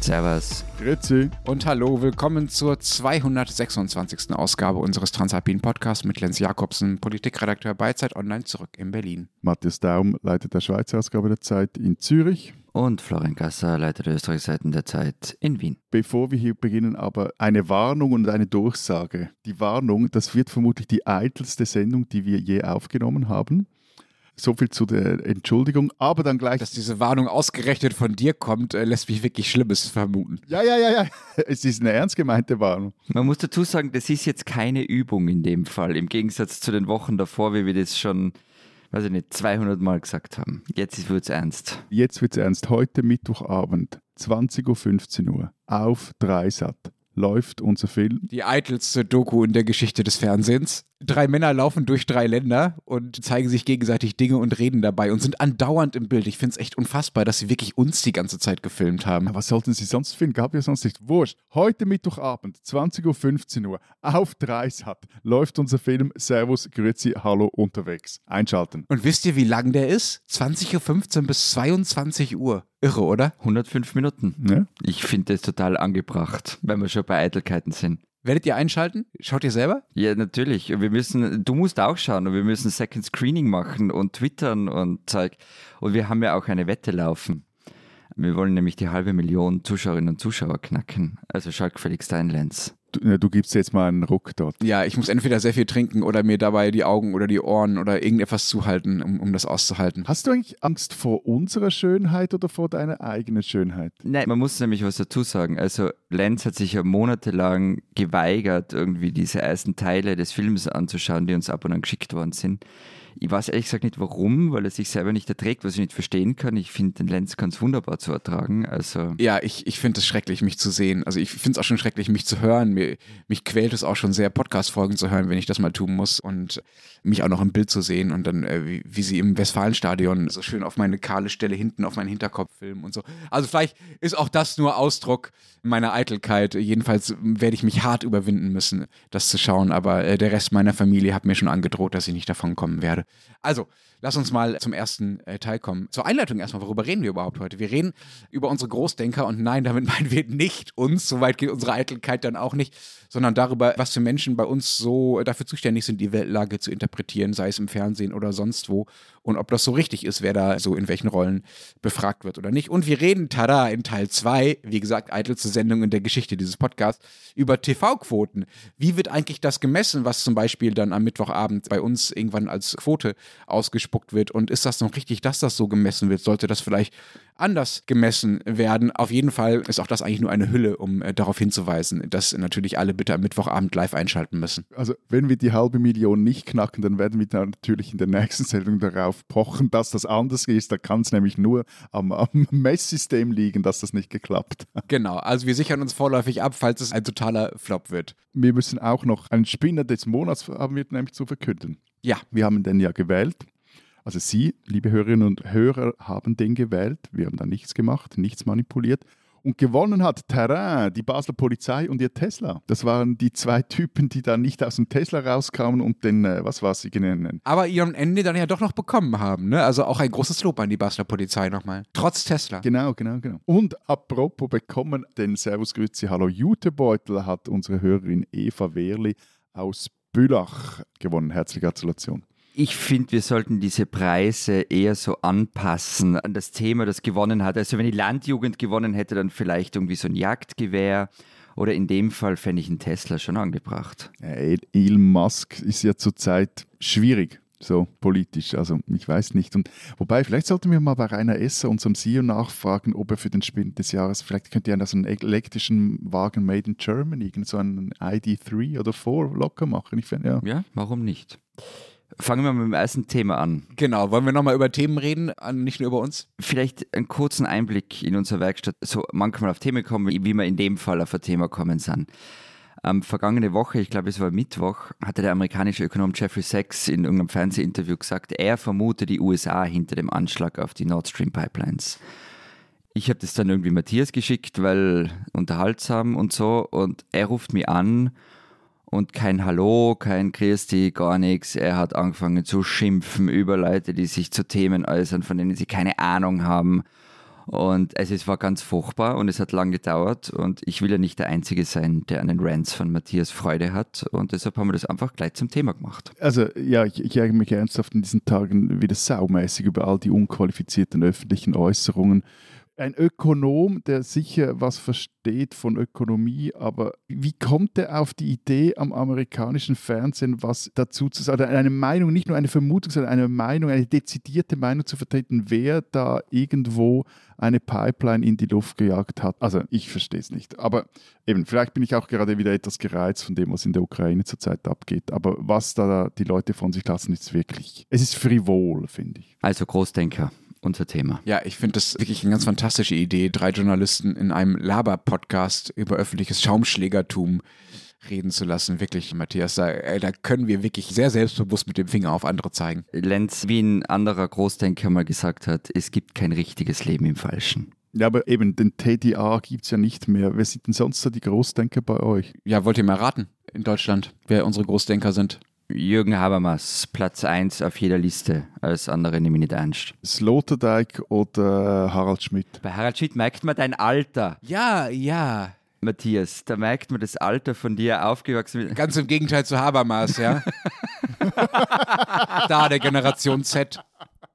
Servus. Grüezi. Und hallo, willkommen zur 226. Ausgabe unseres Transalpin Podcasts mit Lenz Jakobsen, Politikredakteur bei Zeit Online zurück in Berlin. Matthias Daum leitet der Schweizer Ausgabe der Zeit in Zürich. Und Florian Gasser, Leiter der Österreichseiten der Zeit in Wien. Bevor wir hier beginnen, aber eine Warnung und eine Durchsage. Die Warnung, das wird vermutlich die eitelste Sendung, die wir je aufgenommen haben. So viel zu der Entschuldigung, aber dann gleich. Dass diese Warnung ausgerechnet von dir kommt, äh, lässt mich wirklich Schlimmes vermuten. Ja, ja, ja, ja. Es ist eine ernst gemeinte Warnung. Man muss dazu sagen, das ist jetzt keine Übung in dem Fall, im Gegensatz zu den Wochen davor, wie wir das schon, weiß ich nicht, 200 Mal gesagt haben. Jetzt wird es ernst. Jetzt wird es ernst. Heute Mittwochabend, 20.15 Uhr, auf Dreisat läuft unser Film. Die eitelste Doku in der Geschichte des Fernsehens. Drei Männer laufen durch drei Länder und zeigen sich gegenseitig Dinge und reden dabei und sind andauernd im Bild. Ich finde es echt unfassbar, dass sie wirklich uns die ganze Zeit gefilmt haben. Was sollten sie sonst filmen? Gab ja sonst nicht. Wurscht. Heute Mittwochabend, 20.15 Uhr, auf Dreisat läuft unser Film Servus, Grüezi, Hallo unterwegs. Einschalten. Und wisst ihr, wie lang der ist? 20.15 Uhr bis 22 Uhr. Irre, oder? 105 Minuten. Ja? Ich finde das total angebracht, wenn wir schon bei Eitelkeiten sind. Werdet ihr einschalten? Schaut ihr selber? Ja, natürlich. Wir müssen, du musst auch schauen und wir müssen Second Screening machen und twittern und Zeug. Und wir haben ja auch eine Wette laufen. Wir wollen nämlich die halbe Million Zuschauerinnen und Zuschauer knacken. Also schau gefälligst ein, Lenz. Du, du gibst jetzt mal einen Ruck dort. Ja, ich muss entweder sehr viel trinken oder mir dabei die Augen oder die Ohren oder irgendetwas zuhalten, um, um das auszuhalten. Hast du eigentlich Angst vor unserer Schönheit oder vor deiner eigenen Schönheit? Nein, man muss nämlich was dazu sagen. Also Lenz hat sich ja monatelang geweigert, irgendwie diese ersten Teile des Films anzuschauen, die uns ab und an geschickt worden sind. Ich weiß ehrlich gesagt nicht warum, weil er sich selber nicht erträgt, was ich nicht verstehen kann. Ich finde den Lenz ganz wunderbar zu ertragen. Also Ja, ich, ich finde es schrecklich, mich zu sehen. Also ich finde es auch schon schrecklich, mich zu hören. Mir, mich quält es auch schon sehr, Podcast-Folgen zu hören, wenn ich das mal tun muss und mich auch noch im Bild zu sehen und dann, äh, wie, wie sie im Westfalenstadion so schön auf meine kahle Stelle hinten auf meinen Hinterkopf filmen und so. Also vielleicht ist auch das nur Ausdruck meiner Eitelkeit. Jedenfalls werde ich mich hart überwinden müssen, das zu schauen, aber äh, der Rest meiner Familie hat mir schon angedroht, dass ich nicht davon kommen werde. Also, lass uns mal zum ersten äh, Teil kommen. Zur Einleitung erstmal, worüber reden wir überhaupt heute? Wir reden über unsere Großdenker und nein, damit meinen wir nicht uns, soweit geht unsere Eitelkeit dann auch nicht, sondern darüber, was für Menschen bei uns so dafür zuständig sind, die Weltlage zu interpretieren, sei es im Fernsehen oder sonst wo und ob das so richtig ist, wer da so in welchen Rollen befragt wird oder nicht. Und wir reden, tada, in Teil 2, wie gesagt, eitelste Sendung in der Geschichte dieses Podcasts, über TV-Quoten. Wie wird eigentlich das gemessen, was zum Beispiel dann am Mittwochabend bei uns irgendwann als Quote ausgespuckt wird? Und ist das noch richtig, dass das so gemessen wird? Sollte das vielleicht anders gemessen werden? Auf jeden Fall ist auch das eigentlich nur eine Hülle, um äh, darauf hinzuweisen, dass natürlich alle bitte am Mittwochabend live einschalten müssen. Also, wenn wir die halbe Million nicht knacken, dann werden wir natürlich in der nächsten Sendung darauf pochen, dass das anders ist. Da kann es nämlich nur am, am Messsystem liegen, dass das nicht geklappt hat. Genau, also wir sichern uns vorläufig ab, falls es ein totaler Flop wird. Wir müssen auch noch einen Spinner des Monats haben wir nämlich zu verkünden. Ja, Wir haben den ja gewählt. Also Sie, liebe Hörerinnen und Hörer, haben den gewählt. Wir haben da nichts gemacht, nichts manipuliert. Und gewonnen hat Terrain, die Basler Polizei und ihr Tesla. Das waren die zwei Typen, die da nicht aus dem Tesla rauskamen und den, äh, was war sie nennen? aber ihren Ende dann ja doch noch bekommen haben. Ne? Also auch ein großes Lob an die Basler Polizei nochmal. Trotz Tesla. Genau, genau, genau. Und apropos bekommen, den Servus Grüezi Hallo Jutebeutel hat unsere Hörerin Eva Wehrli aus Bülach gewonnen. Herzliche Gratulation. Ich finde, wir sollten diese Preise eher so anpassen an das Thema, das gewonnen hat. Also wenn die Landjugend gewonnen hätte, dann vielleicht irgendwie so ein Jagdgewehr. Oder in dem Fall fände ich einen Tesla schon angebracht. Äh, Elon Musk ist ja zurzeit schwierig, so politisch. Also ich weiß nicht. Und wobei, vielleicht sollten wir mal bei Rainer Esser, unserem CEO, nachfragen, ob er für den Spind des Jahres, vielleicht könnte er so einen elektrischen Wagen made in Germany, so einen ID3 oder 4 locker machen. Ich finde, ja. Ja, warum nicht? Fangen wir mit dem ersten Thema an. Genau, wollen wir nochmal über Themen reden, nicht nur über uns? Vielleicht einen kurzen Einblick in unsere Werkstatt, so manchmal auf Themen kommen, wie wir in dem Fall auf ein Thema kommen sind. Ähm, vergangene Woche, ich glaube es war Mittwoch, hatte der amerikanische Ökonom Jeffrey Sachs in irgendeinem Fernsehinterview gesagt, er vermute die USA hinter dem Anschlag auf die Nord Stream Pipelines. Ich habe das dann irgendwie Matthias geschickt, weil unterhaltsam und so, und er ruft mich an und kein Hallo, kein Christi, gar nichts. Er hat angefangen zu schimpfen über Leute, die sich zu Themen äußern, von denen sie keine Ahnung haben. Und also es war ganz furchtbar und es hat lang gedauert und ich will ja nicht der Einzige sein, der an den Rants von Matthias Freude hat und deshalb haben wir das einfach gleich zum Thema gemacht. Also ja, ich, ich ärgere mich ernsthaft in diesen Tagen wieder saumäßig über all die unqualifizierten öffentlichen Äußerungen ein Ökonom, der sicher was versteht von Ökonomie, aber wie kommt er auf die Idee, am amerikanischen Fernsehen was dazu zu sagen, eine Meinung, nicht nur eine Vermutung, sondern eine Meinung, eine dezidierte Meinung zu vertreten, wer da irgendwo eine Pipeline in die Luft gejagt hat? Also ich verstehe es nicht. Aber eben, vielleicht bin ich auch gerade wieder etwas gereizt von dem, was in der Ukraine zurzeit abgeht. Aber was da die Leute von sich lassen, ist wirklich, es ist frivol, finde ich. Also Großdenker unser Thema. Ja, ich finde das wirklich eine ganz fantastische Idee, drei Journalisten in einem Laber-Podcast über öffentliches Schaumschlägertum reden zu lassen. Wirklich, Matthias, da, ey, da können wir wirklich sehr selbstbewusst mit dem Finger auf andere zeigen. Lenz, wie ein anderer Großdenker mal gesagt hat, es gibt kein richtiges Leben im Falschen. Ja, aber eben, den TDA gibt es ja nicht mehr. Wer sind denn sonst so die Großdenker bei euch? Ja, wollt ihr mal raten in Deutschland, wer unsere Großdenker sind? Jürgen Habermas, Platz 1 auf jeder Liste. Alles andere nehme ich nicht ernst. Sloterdijk oder Harald Schmidt? Bei Harald Schmidt merkt man dein Alter. Ja, ja. Matthias, da merkt man das Alter von dir aufgewachsen. Ganz im Gegenteil zu Habermas, ja. da der Generation Z.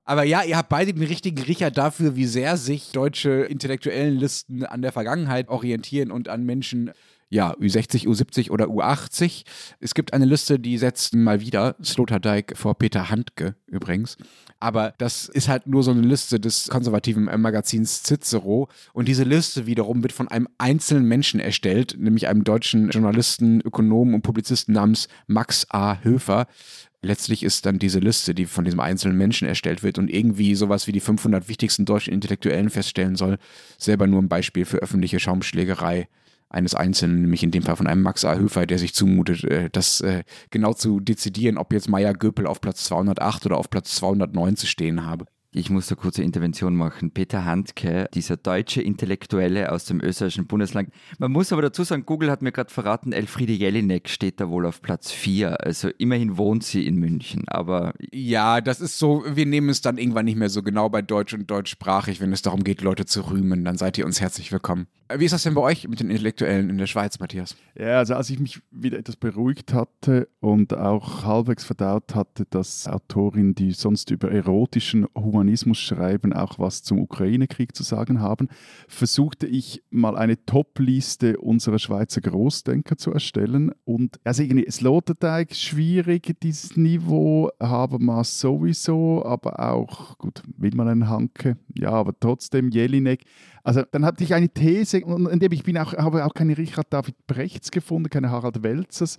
Aber ja, ihr habt beide den richtigen Riecher dafür, wie sehr sich deutsche intellektuellen Listen an der Vergangenheit orientieren und an Menschen, ja, Ü60, U70 oder U80. Es gibt eine Liste, die setzt mal wieder Sloterdijk vor Peter Handke übrigens. Aber das ist halt nur so eine Liste des konservativen Magazins Cicero. Und diese Liste wiederum wird von einem einzelnen Menschen erstellt, nämlich einem deutschen Journalisten, Ökonomen und Publizisten namens Max A. Höfer letztlich ist dann diese Liste, die von diesem einzelnen Menschen erstellt wird und irgendwie sowas wie die 500 wichtigsten deutschen Intellektuellen feststellen soll, selber nur ein Beispiel für öffentliche Schaumschlägerei eines Einzelnen, nämlich in dem Fall von einem Max A. Höfer, der sich zumutet, äh, das äh, genau zu dezidieren, ob jetzt Meier Göpel auf Platz 208 oder auf Platz 209 zu stehen habe. Ich muss da kurze Intervention machen. Peter Handke, dieser deutsche Intellektuelle aus dem österreichischen Bundesland. Man muss aber dazu sagen, Google hat mir gerade verraten, Elfriede Jelinek steht da wohl auf Platz 4. Also immerhin wohnt sie in München, aber... Ja, das ist so, wir nehmen es dann irgendwann nicht mehr so genau bei Deutsch und deutschsprachig, wenn es darum geht, Leute zu rühmen, dann seid ihr uns herzlich willkommen. Äh, wie ist das denn bei euch mit den Intellektuellen in der Schweiz, Matthias? Ja, also als ich mich wieder etwas beruhigt hatte und auch halbwegs verdaut hatte, dass Autorin, die sonst über erotischen Humanismus Humanismus schreiben, auch was zum Ukraine-Krieg zu sagen haben, versuchte ich mal eine Top-Liste unserer Schweizer Großdenker zu erstellen. Und also irgendwie Sloterdijk schwierig, dieses Niveau, Habermas sowieso, aber auch, gut, will man einen Hanke? Ja, aber trotzdem Jelinek. Also dann hatte ich eine These, in dem ich bin auch, habe auch keine Richard David Brechts gefunden, keine Harald Welzers.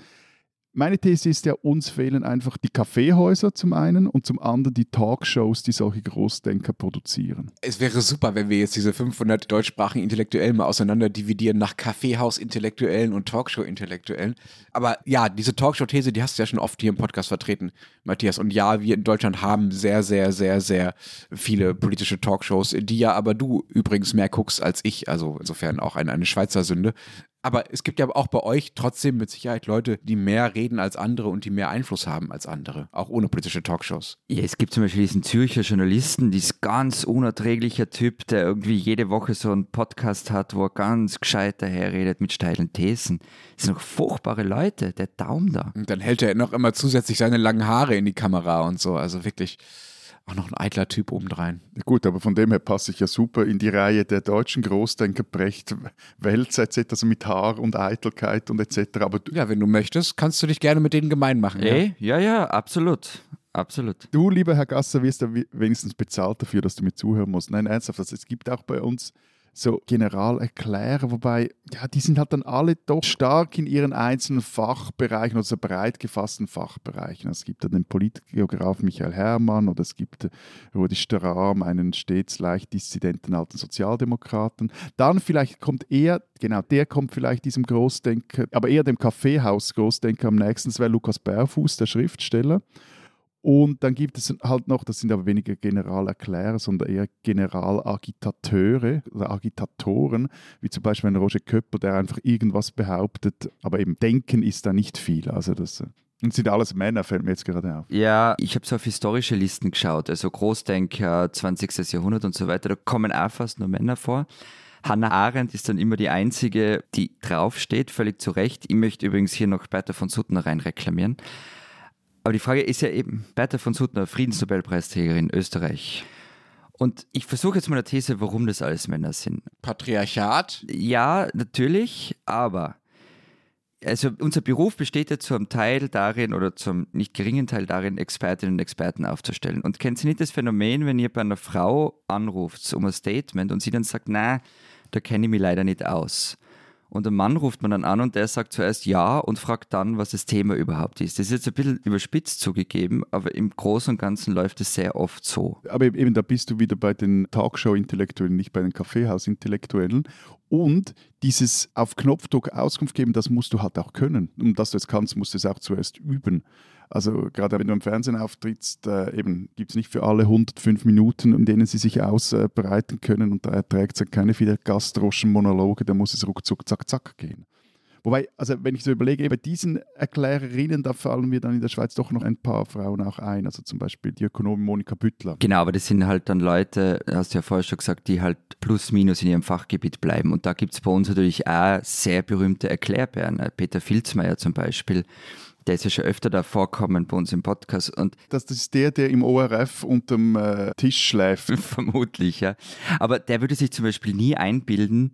Meine These ist ja, uns fehlen einfach die Kaffeehäuser zum einen und zum anderen die Talkshows, die solche Großdenker produzieren. Es wäre super, wenn wir jetzt diese 500 deutschsprachigen Intellektuellen mal auseinander dividieren nach Kaffeehaus-Intellektuellen und Talkshow-Intellektuellen. Aber ja, diese Talkshow-These, die hast du ja schon oft hier im Podcast vertreten, Matthias. Und ja, wir in Deutschland haben sehr, sehr, sehr, sehr viele politische Talkshows, die ja aber du übrigens mehr guckst als ich. Also insofern auch eine, eine Schweizer Sünde. Aber es gibt ja auch bei euch trotzdem mit Sicherheit Leute, die mehr reden als andere und die mehr Einfluss haben als andere, auch ohne politische Talkshows. Ja, es gibt zum Beispiel diesen Zürcher Journalisten, dieses ganz unerträglicher Typ, der irgendwie jede Woche so einen Podcast hat, wo er ganz gescheit daherredet mit steilen Thesen. Das sind noch furchtbare Leute, der Daumen da. Und dann hält er noch immer zusätzlich seine langen Haare in die Kamera und so. Also wirklich auch noch ein eitler Typ obendrein. Gut, aber von dem her passe ich ja super in die Reihe der deutschen Großdenker Brecht, Welz etc., also mit Haar und Eitelkeit und etc. Aber ja, wenn du möchtest, kannst du dich gerne mit denen gemein machen. Ey, ja, ja, ja absolut. Absolut. Du, lieber Herr Gasser, wirst ja wenigstens bezahlt dafür, dass du mir zuhören musst. Nein, ernsthaft, also es gibt auch bei uns so Generalerklärer, wobei, ja, die sind halt dann alle doch stark in ihren einzelnen Fachbereichen, also breit gefassten Fachbereichen. Es gibt dann den Politgeograf Michael Herrmann oder es gibt Rudi Strahm, einen stets leicht dissidenten alten Sozialdemokraten. Dann vielleicht kommt er, genau, der kommt vielleicht diesem Großdenker, aber eher dem Kaffeehaus-Großdenker am nächsten, das wäre Lukas Bärfuß, der Schriftsteller. Und dann gibt es halt noch, das sind aber weniger Generalerklärer, sondern eher Generalagitateure oder Agitatoren, wie zum Beispiel ein Roger Köpper, der einfach irgendwas behauptet, aber eben denken ist da nicht viel. Also das, Und sind alles Männer, fällt mir jetzt gerade auf. Ja, ich habe so auf historische Listen geschaut, also Großdenker, 20. Jahrhundert und so weiter, da kommen auch fast nur Männer vor. Hannah Arendt ist dann immer die einzige, die draufsteht, völlig zu Recht. Ich möchte übrigens hier noch Bertha von Suttner rein reklamieren. Aber die Frage ist ja eben, Bertha von Suttner, Friedensnobelpreisträgerin Österreich. Und ich versuche jetzt mal eine These, warum das alles Männer sind. Patriarchat? Ja, natürlich, aber also unser Beruf besteht ja zum Teil darin oder zum nicht geringen Teil darin, Expertinnen und Experten aufzustellen. Und kennt Sie nicht das Phänomen, wenn ihr bei einer Frau anruft um ein Statement und sie dann sagt, na, da kenne ich mich leider nicht aus. Und ein Mann ruft man dann an und der sagt zuerst ja und fragt dann, was das Thema überhaupt ist. Das ist jetzt ein bisschen überspitzt zugegeben, aber im Großen und Ganzen läuft es sehr oft so. Aber eben, da bist du wieder bei den Talkshow-Intellektuellen, nicht bei den Kaffeehaus-Intellektuellen. Und dieses auf Knopfdruck Auskunft geben, das musst du halt auch können. Und dass du es kannst, musst du es auch zuerst üben. Also gerade wenn du im Fernsehen auftrittst, äh, eben gibt es nicht für alle 105 Minuten, in denen sie sich ausbreiten können und da erträgt es keine viele Gastroschen-Monologe, da muss es ruckzuck, zack, zack gehen. Wobei, also wenn ich so überlege, bei diesen Erklärerinnen, da fallen mir dann in der Schweiz doch noch ein paar Frauen auch ein. Also zum Beispiel die Ökonomin Monika Büttler. Genau, aber das sind halt dann Leute, hast du ja vorher schon gesagt, die halt plus minus in ihrem Fachgebiet bleiben. Und da gibt es bei uns natürlich auch sehr berühmte Erklärbären. Peter Filzmeier zum Beispiel, der ist ja schon öfter da vorkommen bei uns im Podcast. Und das ist der, der im ORF unterm äh, Tisch schläft. Vermutlich, ja. Aber der würde sich zum Beispiel nie einbilden,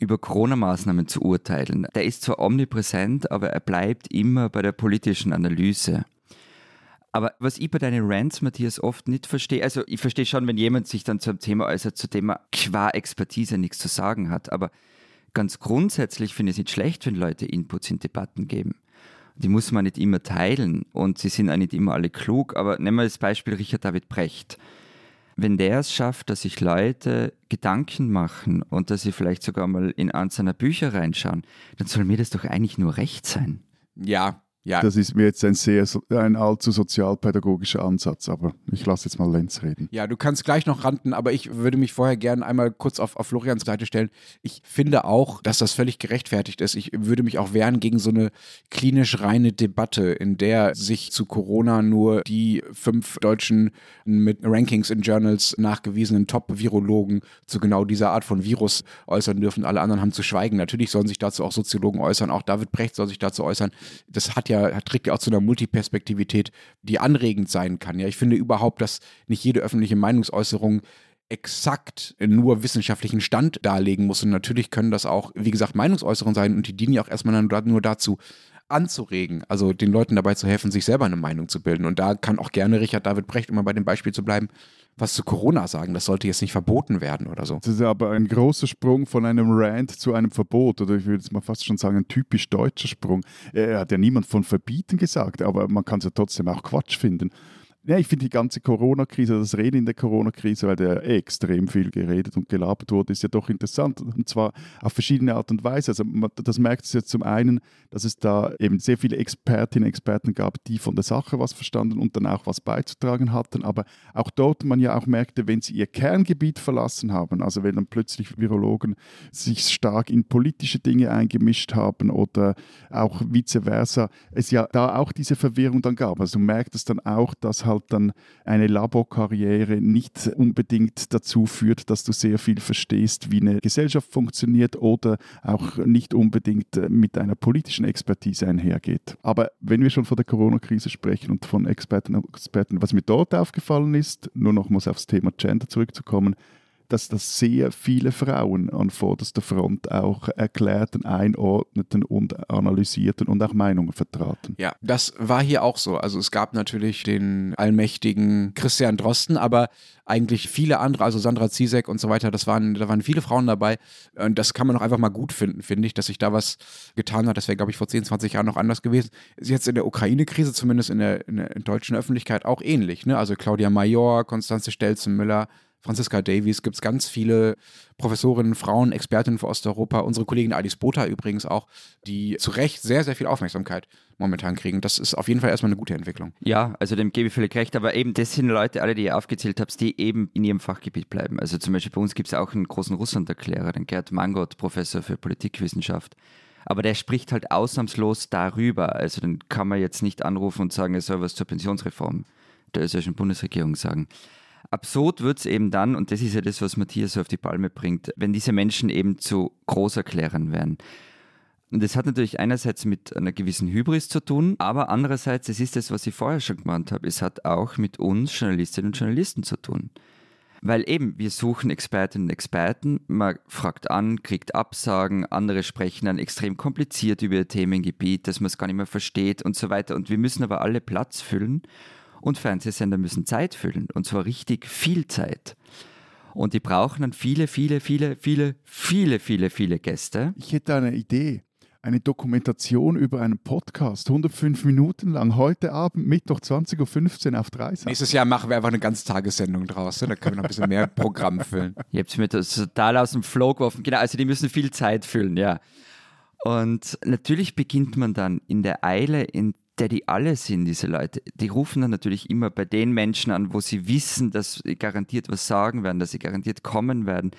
über Corona-Maßnahmen zu urteilen. Der ist zwar omnipräsent, aber er bleibt immer bei der politischen Analyse. Aber was ich bei deinen Rants, Matthias, oft nicht verstehe, also ich verstehe schon, wenn jemand sich dann zu einem Thema äußert, zu dem er qua Expertise nichts zu sagen hat, aber ganz grundsätzlich finde ich es nicht schlecht, wenn Leute Inputs in Debatten geben die muss man nicht immer teilen und sie sind auch nicht immer alle klug. Aber nehmen wir das Beispiel Richard David Brecht. Wenn der es schafft, dass sich Leute Gedanken machen und dass sie vielleicht sogar mal in eins seiner Bücher reinschauen, dann soll mir das doch eigentlich nur recht sein. Ja, ja. Das ist mir jetzt ein sehr ein allzu sozialpädagogischer Ansatz, aber ich lasse jetzt mal Lenz reden. Ja, du kannst gleich noch ranten, aber ich würde mich vorher gerne einmal kurz auf, auf Florians Seite stellen. Ich finde auch, dass das völlig gerechtfertigt ist. Ich würde mich auch wehren gegen so eine klinisch reine Debatte, in der sich zu Corona nur die fünf deutschen mit Rankings in Journals nachgewiesenen Top-Virologen zu genau dieser Art von Virus äußern dürfen. Alle anderen haben zu schweigen. Natürlich sollen sich dazu auch Soziologen äußern. Auch David Brecht soll sich dazu äußern. Das hat ja, trägt ja auch zu einer Multiperspektivität, die anregend sein kann. Ja, ich finde überhaupt, dass nicht jede öffentliche Meinungsäußerung exakt nur wissenschaftlichen Stand darlegen muss. Und natürlich können das auch, wie gesagt, Meinungsäußerungen sein und die dienen ja auch erstmal nur dazu, anzuregen, also den Leuten dabei zu helfen, sich selber eine Meinung zu bilden. Und da kann auch gerne Richard David Brecht, um mal bei dem Beispiel zu bleiben, was zu Corona sagen. Das sollte jetzt nicht verboten werden oder so. Das ist aber ein großer Sprung von einem Rant zu einem Verbot oder ich würde jetzt mal fast schon sagen, ein typisch deutscher Sprung. Er hat ja niemand von verbieten gesagt, aber man kann es ja trotzdem auch Quatsch finden. Ja, ich finde die ganze Corona-Krise, das Reden in der Corona-Krise, weil der extrem viel geredet und gelabert wurde, ist ja doch interessant. Und zwar auf verschiedene Art und Weise. Also man, das merkt es jetzt zum einen, dass es da eben sehr viele Expertinnen und Experten gab, die von der Sache was verstanden und dann auch was beizutragen hatten. Aber auch dort man ja auch merkte, wenn sie ihr Kerngebiet verlassen haben, also wenn dann plötzlich Virologen sich stark in politische Dinge eingemischt haben oder auch vice versa, es ja da auch diese Verwirrung dann gab. Also du merkt es dann auch, dass halt dann eine Laborkarriere nicht unbedingt dazu führt, dass du sehr viel verstehst, wie eine Gesellschaft funktioniert oder auch nicht unbedingt äh, mit einer politischen Expertise einhergeht. Aber wenn wir schon von der Corona-Krise sprechen und von Experten und Experten, was mir dort aufgefallen ist, nur nochmals aufs Thema Gender zurückzukommen, dass das sehr viele Frauen an vorderster Front auch erklärten, einordneten und analysierten und auch Meinungen vertraten. Ja, das war hier auch so. Also es gab natürlich den allmächtigen Christian Drosten, aber eigentlich viele andere, also Sandra Zizek und so weiter, das waren, da waren viele Frauen dabei. Und das kann man auch einfach mal gut finden, finde ich, dass sich da was getan hat. Das wäre, glaube ich, vor 10, 20 Jahren noch anders gewesen. Ist jetzt in der Ukraine-Krise, zumindest in der, in der deutschen Öffentlichkeit, auch ähnlich. Ne? Also Claudia Major, Konstanze Stelzen-Müller, Franziska Davies, gibt es ganz viele Professorinnen, Frauen, Expertinnen für Osteuropa, unsere Kollegin Alice Botha übrigens auch, die zu Recht sehr, sehr viel Aufmerksamkeit momentan kriegen. Das ist auf jeden Fall erstmal eine gute Entwicklung. Ja, also dem gebe ich völlig recht, aber eben das sind Leute, alle, die ihr aufgezählt habt, die eben in ihrem Fachgebiet bleiben. Also zum Beispiel bei uns gibt es auch einen großen Russland-Erklärer, den Gerd Mangot, Professor für Politikwissenschaft. Aber der spricht halt ausnahmslos darüber. Also dann kann man jetzt nicht anrufen und sagen, er soll was zur Pensionsreform der österreichischen Bundesregierung sagen. Absurd wird es eben dann, und das ist ja das, was Matthias auf die Palme bringt, wenn diese Menschen eben zu Großerklärern werden. Und das hat natürlich einerseits mit einer gewissen Hybris zu tun, aber andererseits, es ist das, was ich vorher schon gemeint habe, es hat auch mit uns Journalistinnen und Journalisten zu tun. Weil eben, wir suchen Expertinnen und Experten, man fragt an, kriegt Absagen, andere sprechen dann extrem kompliziert über ihr Themengebiet, dass man es gar nicht mehr versteht und so weiter. Und wir müssen aber alle Platz füllen und Fernsehsender müssen Zeit füllen und zwar richtig viel Zeit. Und die brauchen dann viele, viele, viele, viele, viele, viele, viele Gäste. Ich hätte eine Idee. Eine Dokumentation über einen Podcast, 105 Minuten lang, heute Abend, Mittwoch 20.15 Uhr auf 30. Nächstes Jahr machen wir einfach eine Ganztagessendung draus. Da können wir noch ein bisschen mehr Programm füllen. Ihr habt mir das total aus dem Flow geworfen. Genau, also die müssen viel Zeit füllen, ja. Und natürlich beginnt man dann in der Eile, in der die alle sind, diese Leute, die rufen dann natürlich immer bei den Menschen an, wo sie wissen, dass sie garantiert was sagen werden, dass sie garantiert kommen werden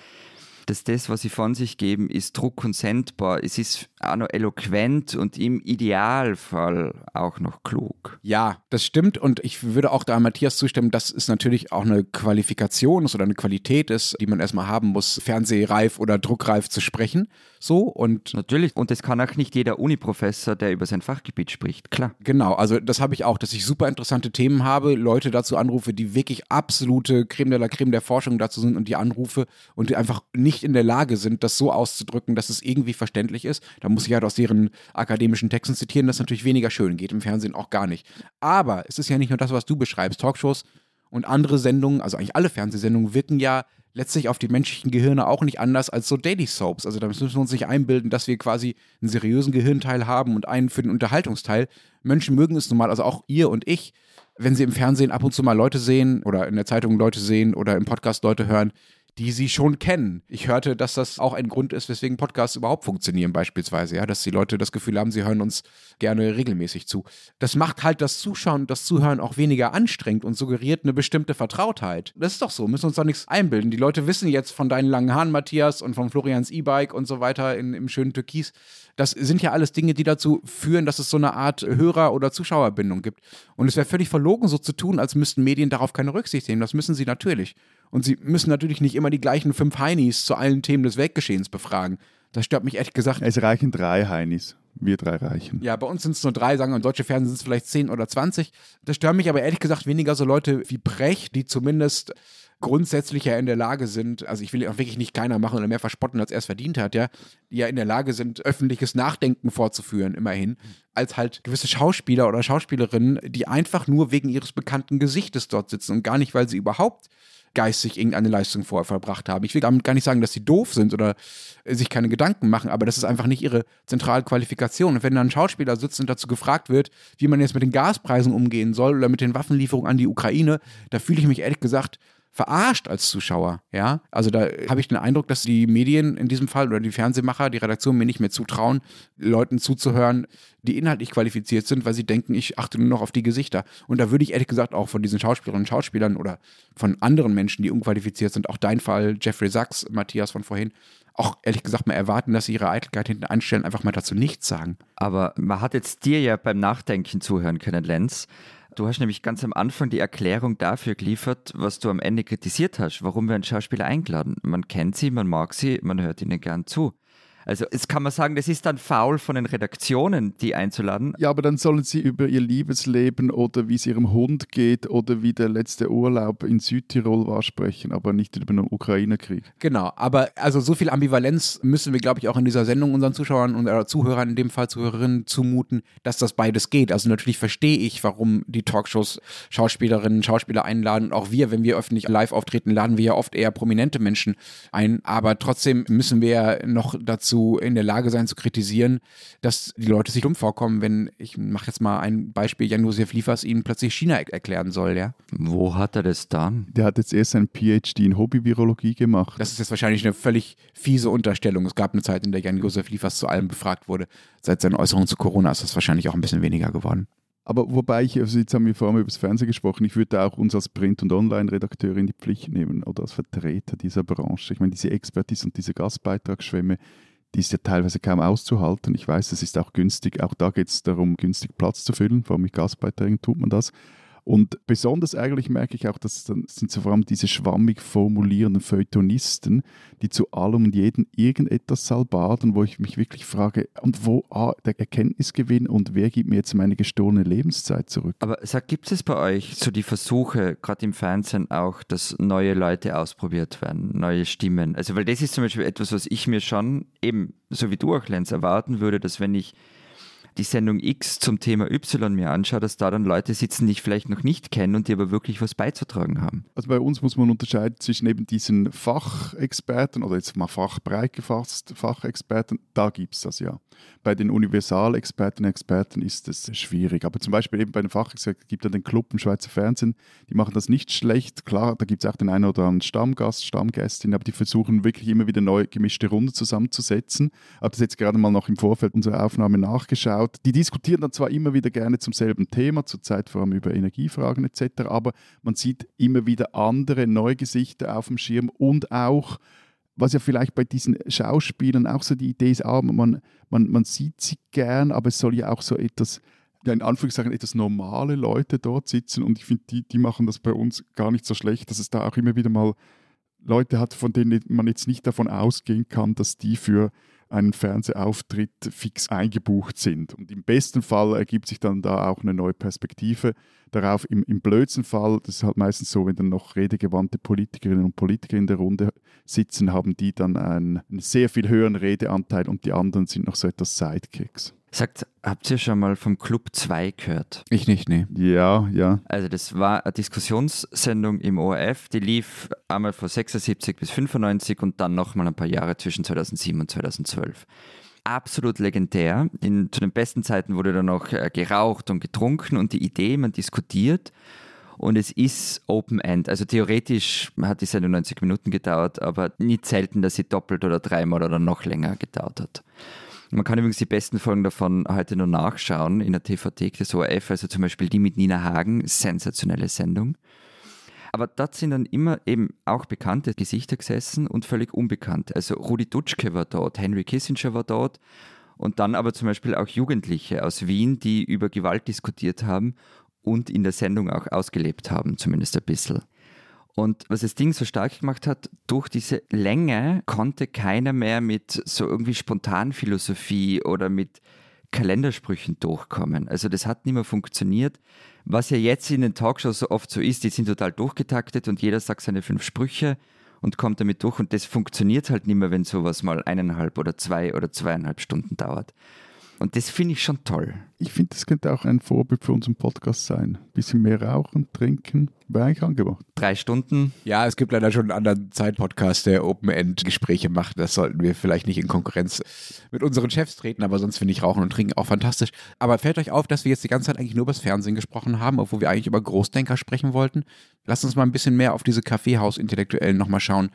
dass das, was sie von sich geben, ist druck- und sendbar. Es ist auch noch eloquent und im Idealfall auch noch klug. Ja, das stimmt und ich würde auch da Matthias zustimmen, dass es natürlich auch eine Qualifikation ist oder eine Qualität ist, die man erstmal haben muss, fernsehreif oder druckreif zu sprechen. So und natürlich und das kann auch nicht jeder Uniprofessor, der über sein Fachgebiet spricht, klar. Genau, also das habe ich auch, dass ich super interessante Themen habe, Leute dazu anrufe, die wirklich absolute Creme de la Creme der Forschung dazu sind und die anrufe und die einfach nicht in der Lage sind, das so auszudrücken, dass es irgendwie verständlich ist. Da muss ich halt aus ihren akademischen Texten zitieren, das natürlich weniger schön geht, im Fernsehen auch gar nicht. Aber es ist ja nicht nur das, was du beschreibst. Talkshows und andere Sendungen, also eigentlich alle Fernsehsendungen, wirken ja letztlich auf die menschlichen Gehirne auch nicht anders als so Daily Soaps. Also da müssen wir uns nicht einbilden, dass wir quasi einen seriösen Gehirnteil haben und einen für den Unterhaltungsteil. Menschen mögen es nun mal, also auch ihr und ich, wenn sie im Fernsehen ab und zu mal Leute sehen oder in der Zeitung Leute sehen oder im Podcast Leute hören, die sie schon kennen. Ich hörte, dass das auch ein Grund ist, weswegen Podcasts überhaupt funktionieren, beispielsweise, ja, dass die Leute das Gefühl haben, sie hören uns gerne regelmäßig zu. Das macht halt das Zuschauen und das Zuhören auch weniger anstrengend und suggeriert eine bestimmte Vertrautheit. Das ist doch so, müssen uns doch nichts einbilden. Die Leute wissen jetzt von deinen langen Haaren, Matthias, und von Florians E-Bike und so weiter in, im schönen Türkis. Das sind ja alles Dinge, die dazu führen, dass es so eine Art Hörer- oder Zuschauerbindung gibt. Und es wäre völlig verlogen, so zu tun, als müssten Medien darauf keine Rücksicht nehmen. Das müssen sie natürlich. Und sie müssen natürlich nicht immer die gleichen fünf Heinis zu allen Themen des Weltgeschehens befragen. Das stört mich ehrlich gesagt. Es reichen drei Heinis. Wir drei reichen. Ja, bei uns sind es nur drei, sagen wir, im deutschen Fernsehen sind es vielleicht zehn oder zwanzig. Das stört mich aber ehrlich gesagt weniger so Leute wie Brecht, die zumindest grundsätzlich ja in der Lage sind, also ich will auch wirklich nicht keiner machen oder mehr verspotten, als er es verdient hat, ja, die ja in der Lage sind, öffentliches Nachdenken vorzuführen, immerhin, als halt gewisse Schauspieler oder Schauspielerinnen, die einfach nur wegen ihres bekannten Gesichtes dort sitzen und gar nicht, weil sie überhaupt geistig irgendeine Leistung vorher verbracht haben. Ich will damit gar nicht sagen, dass sie doof sind oder sich keine Gedanken machen, aber das ist einfach nicht ihre zentrale Qualifikation. Und wenn dann ein Schauspieler sitzt und dazu gefragt wird, wie man jetzt mit den Gaspreisen umgehen soll oder mit den Waffenlieferungen an die Ukraine, da fühle ich mich ehrlich gesagt verarscht als Zuschauer, ja. Also da habe ich den Eindruck, dass die Medien in diesem Fall oder die Fernsehmacher, die Redaktion mir nicht mehr zutrauen, Leuten zuzuhören, die inhaltlich qualifiziert sind, weil sie denken, ich achte nur noch auf die Gesichter. Und da würde ich ehrlich gesagt auch von diesen Schauspielerinnen und Schauspielern oder von anderen Menschen, die unqualifiziert sind, auch dein Fall, Jeffrey Sachs, Matthias von vorhin, auch ehrlich gesagt mal erwarten, dass sie ihre Eitelkeit hinten einstellen, einfach mal dazu nichts sagen. Aber man hat jetzt dir ja beim Nachdenken zuhören können, Lenz. Du hast nämlich ganz am Anfang die Erklärung dafür geliefert, was du am Ende kritisiert hast, warum wir einen Schauspieler eingeladen. Man kennt sie, man mag sie, man hört ihnen gern zu. Also jetzt kann man sagen, das ist dann faul von den Redaktionen, die einzuladen. Ja, aber dann sollen sie über ihr Liebesleben oder wie es ihrem Hund geht oder wie der letzte Urlaub in Südtirol war sprechen, aber nicht über den Ukraine-Krieg. Genau, aber also so viel Ambivalenz müssen wir, glaube ich, auch in dieser Sendung unseren Zuschauern und äh, Zuhörern, in dem Fall Zuhörerinnen, zumuten, dass das beides geht. Also natürlich verstehe ich, warum die Talkshows Schauspielerinnen, Schauspieler einladen und auch wir, wenn wir öffentlich live auftreten, laden wir ja oft eher prominente Menschen ein, aber trotzdem müssen wir ja noch dazu dazu in der Lage sein zu kritisieren, dass die Leute sich dumm vorkommen, wenn, ich mache jetzt mal ein Beispiel, Jan-Josef Liefers ihnen plötzlich China erklären soll, ja. Wo hat er das dann? Der hat jetzt erst ein PhD in Hobbyvirologie gemacht. Das ist jetzt wahrscheinlich eine völlig fiese Unterstellung. Es gab eine Zeit, in der Jan-Josef Liefers zu allem befragt wurde. Seit seinen Äußerungen zu Corona ist das wahrscheinlich auch ein bisschen weniger geworden. Aber wobei ich, also jetzt haben wir vorhin über das Fernsehen gesprochen, ich würde auch uns als Print- und Online-Redakteur in die Pflicht nehmen oder als Vertreter dieser Branche. Ich meine, diese Expertise und diese Gastbeitragsschwämme, die ist ja teilweise kaum auszuhalten. Ich weiß, es ist auch günstig, auch da geht es darum, günstig Platz zu füllen, vor allem mit Gastbeiträgen tut man das. Und besonders eigentlich merke ich auch, dass dann sind so vor allem diese schwammig formulierenden Feuilletonisten, die zu allem und jedem irgendetwas salbaden, wo ich mich wirklich frage, und wo ah, der Erkenntnisgewinn und wer gibt mir jetzt meine gestohlene Lebenszeit zurück? Aber sag, gibt es bei euch so die Versuche, gerade im Fernsehen auch, dass neue Leute ausprobiert werden, neue Stimmen? Also, weil das ist zum Beispiel etwas, was ich mir schon eben, so wie du auch, Lenz, erwarten würde, dass wenn ich die Sendung X zum Thema Y mir anschaue, dass da dann Leute sitzen, die ich vielleicht noch nicht kenne und die aber wirklich was beizutragen haben. Also bei uns muss man unterscheiden zwischen eben diesen Fachexperten oder jetzt mal fachbreit gefasst Fachexperten, da gibt es das ja. Bei den Universalexperten und Experten ist es schwierig. Aber zum Beispiel eben bei den Fachexperten gibt es ja den Club im Schweizer Fernsehen, die machen das nicht schlecht. Klar, da gibt es auch den einen oder anderen Stammgast, Stammgästin, aber die versuchen wirklich immer wieder neu gemischte Runden zusammenzusetzen. Ich habe das jetzt gerade mal noch im Vorfeld unserer Aufnahme nachgeschaut. Die diskutieren dann zwar immer wieder gerne zum selben Thema, zurzeit vor allem über Energiefragen etc., aber man sieht immer wieder andere neue Gesichter auf dem Schirm und auch was ja vielleicht bei diesen Schauspielern auch so die Idee ist, ah, man, man, man sieht sie gern, aber es soll ja auch so etwas, ja, in Anführungszeichen etwas normale Leute dort sitzen und ich finde, die, die machen das bei uns gar nicht so schlecht, dass es da auch immer wieder mal Leute hat, von denen man jetzt nicht davon ausgehen kann, dass die für einen Fernsehauftritt fix eingebucht sind. Und im besten Fall ergibt sich dann da auch eine neue Perspektive darauf. Im, im blödsten Fall, das ist halt meistens so, wenn dann noch redegewandte Politikerinnen und Politiker in der Runde sitzen, haben die dann einen, einen sehr viel höheren Redeanteil und die anderen sind noch so etwas Sidekicks. Sagt, habt ihr schon mal vom Club 2 gehört? Ich nicht, nee. Ja, ja. Also das war eine Diskussionssendung im ORF, die lief einmal von 76 bis 95 und dann nochmal ein paar Jahre zwischen 2007 und 2012 absolut legendär. In, zu den besten Zeiten wurde da noch äh, geraucht und getrunken und die Idee, man diskutiert und es ist Open End. Also theoretisch hat die Sendung 90 Minuten gedauert, aber nicht selten, dass sie doppelt oder dreimal oder noch länger gedauert hat. Man kann übrigens die besten Folgen davon heute nur nachschauen in der TV-Thek des ORF, also zum Beispiel die mit Nina Hagen, sensationelle Sendung. Aber dort sind dann immer eben auch bekannte Gesichter gesessen und völlig unbekannte. Also Rudi Dutschke war dort, Henry Kissinger war dort und dann aber zum Beispiel auch Jugendliche aus Wien, die über Gewalt diskutiert haben und in der Sendung auch ausgelebt haben, zumindest ein bisschen. Und was das Ding so stark gemacht hat, durch diese Länge konnte keiner mehr mit so irgendwie Spontanphilosophie oder mit Kalendersprüchen durchkommen. Also das hat nicht mehr funktioniert. Was ja jetzt in den Talkshows so oft so ist, die sind total durchgetaktet und jeder sagt seine fünf Sprüche und kommt damit durch und das funktioniert halt nicht mehr, wenn sowas mal eineinhalb oder zwei oder zweieinhalb Stunden dauert. Und das finde ich schon toll. Ich finde, das könnte auch ein Vorbild für unseren Podcast sein. Ein bisschen mehr rauchen, trinken, wäre eigentlich angebracht. Drei Stunden. Ja, es gibt leider schon einen anderen Zeitpodcast, der Open-End-Gespräche macht. Das sollten wir vielleicht nicht in Konkurrenz mit unseren Chefs treten, aber sonst finde ich Rauchen und Trinken auch fantastisch. Aber fällt euch auf, dass wir jetzt die ganze Zeit eigentlich nur über das Fernsehen gesprochen haben, obwohl wir eigentlich über Großdenker sprechen wollten? Lasst uns mal ein bisschen mehr auf diese Kaffeehaus-Intellektuellen nochmal schauen.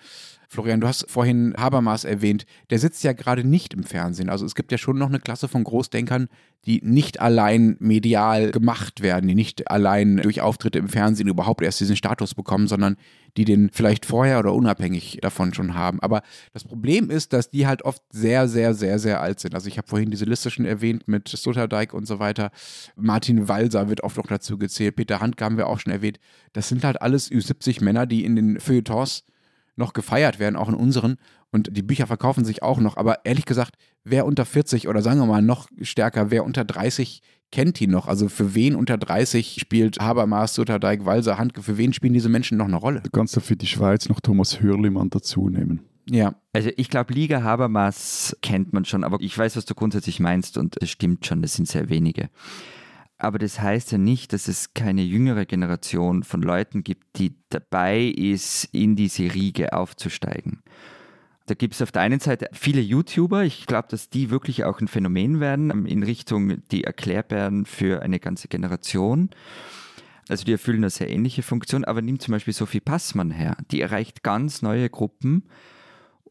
Florian, du hast vorhin Habermas erwähnt. Der sitzt ja gerade nicht im Fernsehen. Also es gibt ja schon noch eine Klasse von Großdenkern, die nicht allein medial gemacht werden, die nicht allein durch Auftritte im Fernsehen überhaupt erst diesen Status bekommen, sondern die den vielleicht vorher oder unabhängig davon schon haben. Aber das Problem ist, dass die halt oft sehr, sehr, sehr, sehr alt sind. Also ich habe vorhin diese Liste schon erwähnt mit Sloterdijk und so weiter. Martin Walser wird oft noch dazu gezählt. Peter Handke haben wir auch schon erwähnt. Das sind halt alles Ü70 Männer, die in den Feuilletons noch gefeiert werden, auch in unseren. Und die Bücher verkaufen sich auch noch. Aber ehrlich gesagt, wer unter 40 oder sagen wir mal noch stärker, wer unter 30 kennt die noch? Also für wen unter 30 spielt Habermas, Sutterdijk, Walser, Handke, für wen spielen diese Menschen noch eine Rolle? Du kannst da für die Schweiz noch Thomas Hürlimann dazu nehmen. Ja. Also ich glaube, Liga Habermas kennt man schon, aber ich weiß, was du grundsätzlich meinst und es stimmt schon, das sind sehr wenige. Aber das heißt ja nicht, dass es keine jüngere Generation von Leuten gibt, die dabei ist, in diese Riege aufzusteigen. Da gibt es auf der einen Seite viele YouTuber. Ich glaube, dass die wirklich auch ein Phänomen werden in Richtung, die Erklärbären für eine ganze Generation. Also die erfüllen eine sehr ähnliche Funktion, aber nimm zum Beispiel Sophie Passmann her. Die erreicht ganz neue Gruppen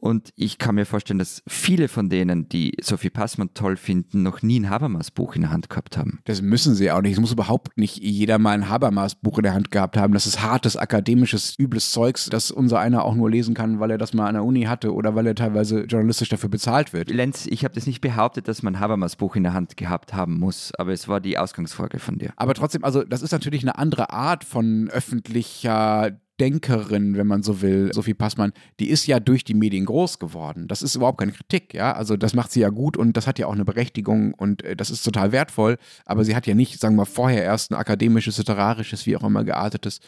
Und ich kann mir vorstellen, dass viele von denen, die Sophie Passmann toll finden, noch nie ein Habermas-Buch in der Hand gehabt haben. Das müssen sie auch nicht. Es muss überhaupt nicht jeder mal ein Habermas-Buch in der Hand gehabt haben. Das ist hartes, akademisches, übles Zeugs, das unser einer auch nur lesen kann, weil er das mal an der Uni hatte oder weil er teilweise journalistisch dafür bezahlt wird. Lenz, ich habe das nicht behauptet, dass man ein Habermas-Buch in der Hand gehabt haben muss, aber es war die Ausgangsfrage von dir. Aber trotzdem, also das ist natürlich eine andere Art von öffentlicher Denkerin, wenn man so will, Sophie Passmann, die ist ja durch die Medien groß geworden. Das ist überhaupt keine Kritik, ja. Also das macht sie ja gut und das hat ja auch eine Berechtigung und äh, das ist total wertvoll. Aber sie hat ja nicht, sagen wir mal, vorher erst ein akademisches, literarisches, wie auch immer geartetes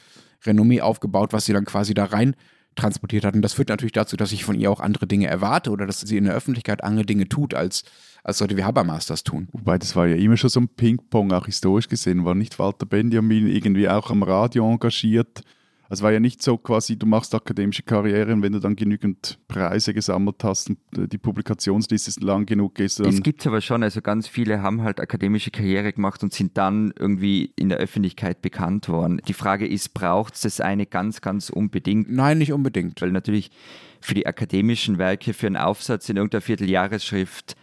Renommee aufgebaut, was sie dann quasi da rein transportiert hat. Und das führt natürlich dazu, dass ich von ihr auch andere Dinge erwarte oder dass sie in der Öffentlichkeit andere Dinge tut, als, als Leute wie Habermas das tun. Wobei das war ja immer schon so ein Ping-Pong, auch historisch gesehen. War nicht Walter Benjamin irgendwie auch am Radio engagiert? Also war ja nicht so quasi, du machst akademische Karriere und wenn du dann genügend Preise gesammelt hast und äh, die Publikationsliste lang genug ist. Es gibt es aber schon, also ganz viele haben halt akademische Karriere gemacht und sind dann irgendwie in der Öffentlichkeit bekannt worden. Die Frage ist, braucht es das eine ganz, ganz unbedingt? Nein, nicht unbedingt. Weil natürlich für die akademischen Werke, für einen Aufsatz in irgendeiner Vierteljahresschrift,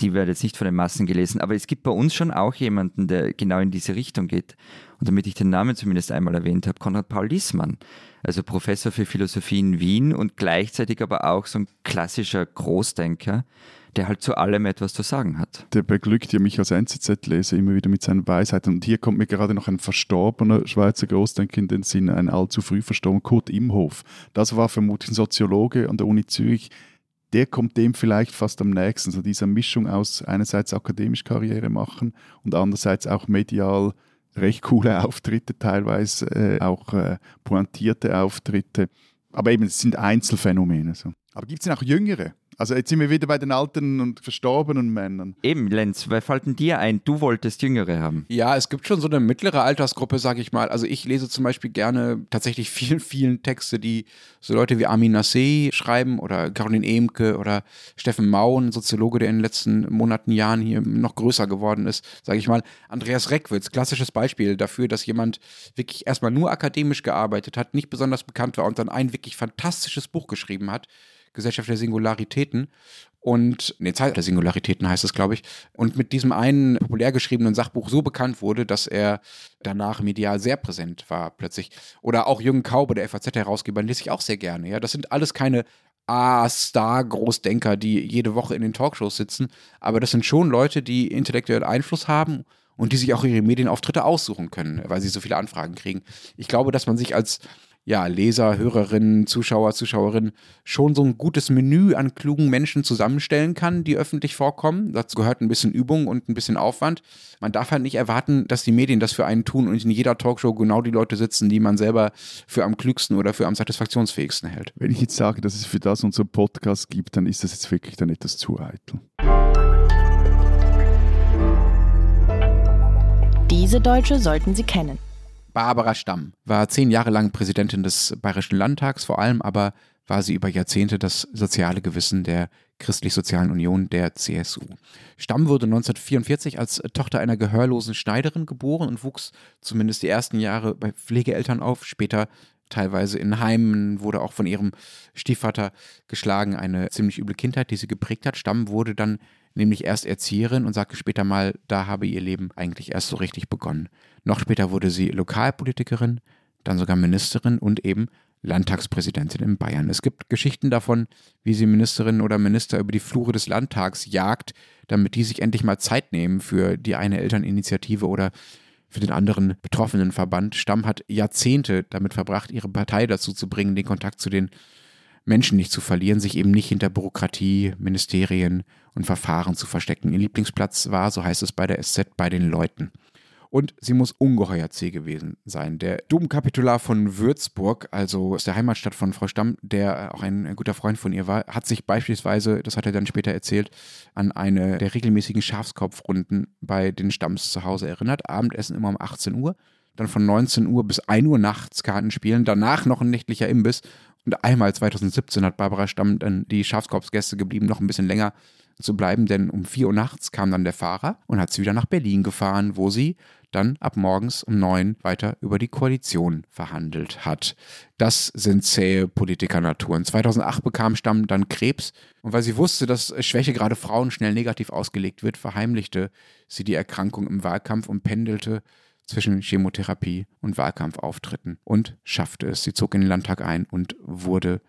die wird jetzt nicht von den Massen gelesen, aber es gibt bei uns schon auch jemanden, der genau in diese Richtung geht. Und damit ich den Namen zumindest einmal erwähnt habe, Konrad Paul Liesmann, also Professor für Philosophie in Wien und gleichzeitig aber auch so ein klassischer Großdenker, der halt zu allem etwas zu sagen hat. Der beglückt ja mich als NZZ-Leser immer wieder mit seinen Weisheiten. Und hier kommt mir gerade noch ein verstorbener Schweizer Großdenker in den Sinn, ein allzu früh verstorbener Kurt Imhof. Das war vermutlich ein Soziologe an der Uni Zürich, der kommt dem vielleicht fast am nächsten. So dieser Mischung aus einerseits akademisch Karriere machen und andererseits auch medial recht coole Auftritte, teilweise äh, auch äh, pointierte Auftritte. Aber eben, es sind Einzelfänomene. So. Aber gibt es denn auch Jüngere? Also jetzt sind wir wieder bei den alten und verstorbenen Männern. Eben, Lenz, wer fällt denn dir ein? Du wolltest Jüngere haben. Ja, es gibt schon so eine mittlere Altersgruppe, sag ich mal. Also ich lese zum Beispiel gerne tatsächlich vielen, vielen Texte, die so Leute wie Amin Nasseh schreiben oder Caroline Emke oder Steffen Mau, ein Soziologe, der in den letzten Monaten, Jahren hier noch größer geworden ist, sage ich mal. Andreas Reckwitz, klassisches Beispiel dafür, dass jemand wirklich erstmal nur akademisch gearbeitet hat, nicht besonders bekannt war und dann ein wirklich fantastisches Buch geschrieben hat Gesellschaft der Singularitäten und, nee, Zeit der Singularitäten heißt es, glaube ich, und mit diesem einen populär geschriebenen Sachbuch so bekannt wurde, dass er danach medial sehr präsent war plötzlich. Oder auch Jürgen Kaube, der FAZ-Herausgeber, lese ich auch sehr gerne. Ja, das sind alles keine A-Star-Großdenker, die jede Woche in den Talkshows sitzen, aber das sind schon Leute, die intellektuell Einfluss haben und die sich auch ihre Medienauftritte aussuchen können, weil sie so viele Anfragen kriegen. Ich glaube, dass man sich als ja, Leser, Hörerinnen, Zuschauer, Zuschauerinnen schon so ein gutes Menü an klugen Menschen zusammenstellen kann, die öffentlich vorkommen. Dazu gehört ein bisschen Übung und ein bisschen Aufwand. Man darf halt nicht erwarten, dass die Medien das für einen tun und in jeder Talkshow genau die Leute sitzen, die man selber für am klügsten oder für am satisfaktionsfähigsten hält. Wenn ich jetzt sage, dass es für das unseren Podcast gibt, dann ist das jetzt wirklich dann etwas zu eitel. Diese Deutsche sollten Sie kennen. Barbara Stamm war zehn Jahre lang Präsidentin des Bayerischen Landtags, vor allem aber war sie über Jahrzehnte das soziale Gewissen der Christlich-Sozialen Union der CSU. Stamm wurde 1944 als Tochter einer gehörlosen Schneiderin geboren und wuchs zumindest die ersten Jahre bei Pflegeeltern auf, später teilweise in Heimen, wurde auch von ihrem Stiefvater geschlagen, eine ziemlich üble Kindheit, die sie geprägt hat. Stamm wurde dann nämlich erst Erzieherin und sagte später mal, da habe ihr Leben eigentlich erst so richtig begonnen. Noch später wurde sie Lokalpolitikerin, dann sogar Ministerin und eben Landtagspräsidentin in Bayern. Es gibt Geschichten davon, wie sie Ministerinnen oder Minister über die Flure des Landtags jagt, damit die sich endlich mal Zeit nehmen für die eine Elterninitiative oder für den anderen betroffenen Verband. Stamm hat Jahrzehnte damit verbracht, ihre Partei dazu zu bringen, den Kontakt zu den Menschen nicht zu verlieren, sich eben nicht hinter Bürokratie, Ministerien und Verfahren zu verstecken. Ihr Lieblingsplatz war, so heißt es bei der SZ, bei den Leuten. Und sie muss ungeheuer zäh gewesen sein. Der Domkapitular von Würzburg, also aus der Heimatstadt von Frau Stamm, der auch ein, ein guter Freund von ihr war, hat sich beispielsweise, das hat er dann später erzählt, an eine der regelmäßigen Schafskopfrunden bei den Stamms zu Hause erinnert. Abendessen immer um 18 Uhr dann von 19 Uhr bis 1 Uhr nachts Karten spielen, danach noch ein nächtlicher Imbiss. Und einmal 2017 hat Barbara Stamm dann die Schafskorpsgäste geblieben, noch ein bisschen länger zu bleiben, denn um 4 Uhr nachts kam dann der Fahrer und hat sie wieder nach Berlin gefahren, wo sie dann ab morgens um 9 weiter über die Koalition verhandelt hat. Das sind zähe Politikernaturen. 2008 bekam Stamm dann Krebs und weil sie wusste, dass Schwäche gerade Frauen schnell negativ ausgelegt wird, verheimlichte sie die Erkrankung im Wahlkampf und pendelte zwischen Chemotherapie und Wahlkampfauftritten und schaffte es. Sie zog in den Landtag ein und wurde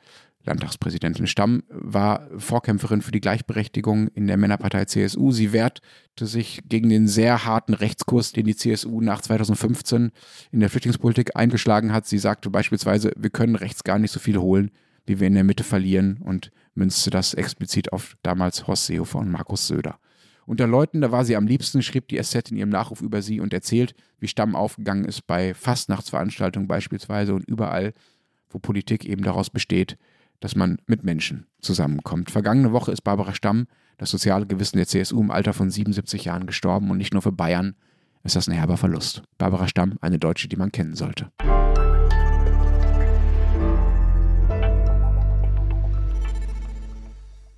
Landtagspräsidentin. Stamm war Vorkämpferin für die Gleichberechtigung in der Männerpartei CSU. Sie wehrte sich gegen den sehr harten Rechtskurs, den die CSU nach 2015 in der Flüchtlingspolitik eingeschlagen hat. Sie sagte beispielsweise, wir können rechts gar nicht so viel holen, wie wir in der Mitte verlieren und münzte das explizit auf damals Horst Seehofer und Markus Söder. Unter Leuten, da war sie am liebsten, schrieb die SZ in ihrem Nachruf über sie und erzählt, wie Stamm aufgegangen ist bei Fastnachtsveranstaltungen beispielsweise und überall, wo Politik eben daraus besteht, dass man mit Menschen zusammenkommt. Vergangene Woche ist Barbara Stamm, das soziale Gewissen der CSU, im Alter von 77 Jahren gestorben und nicht nur für Bayern ist das ein herber Verlust. Barbara Stamm, eine Deutsche, die man kennen sollte.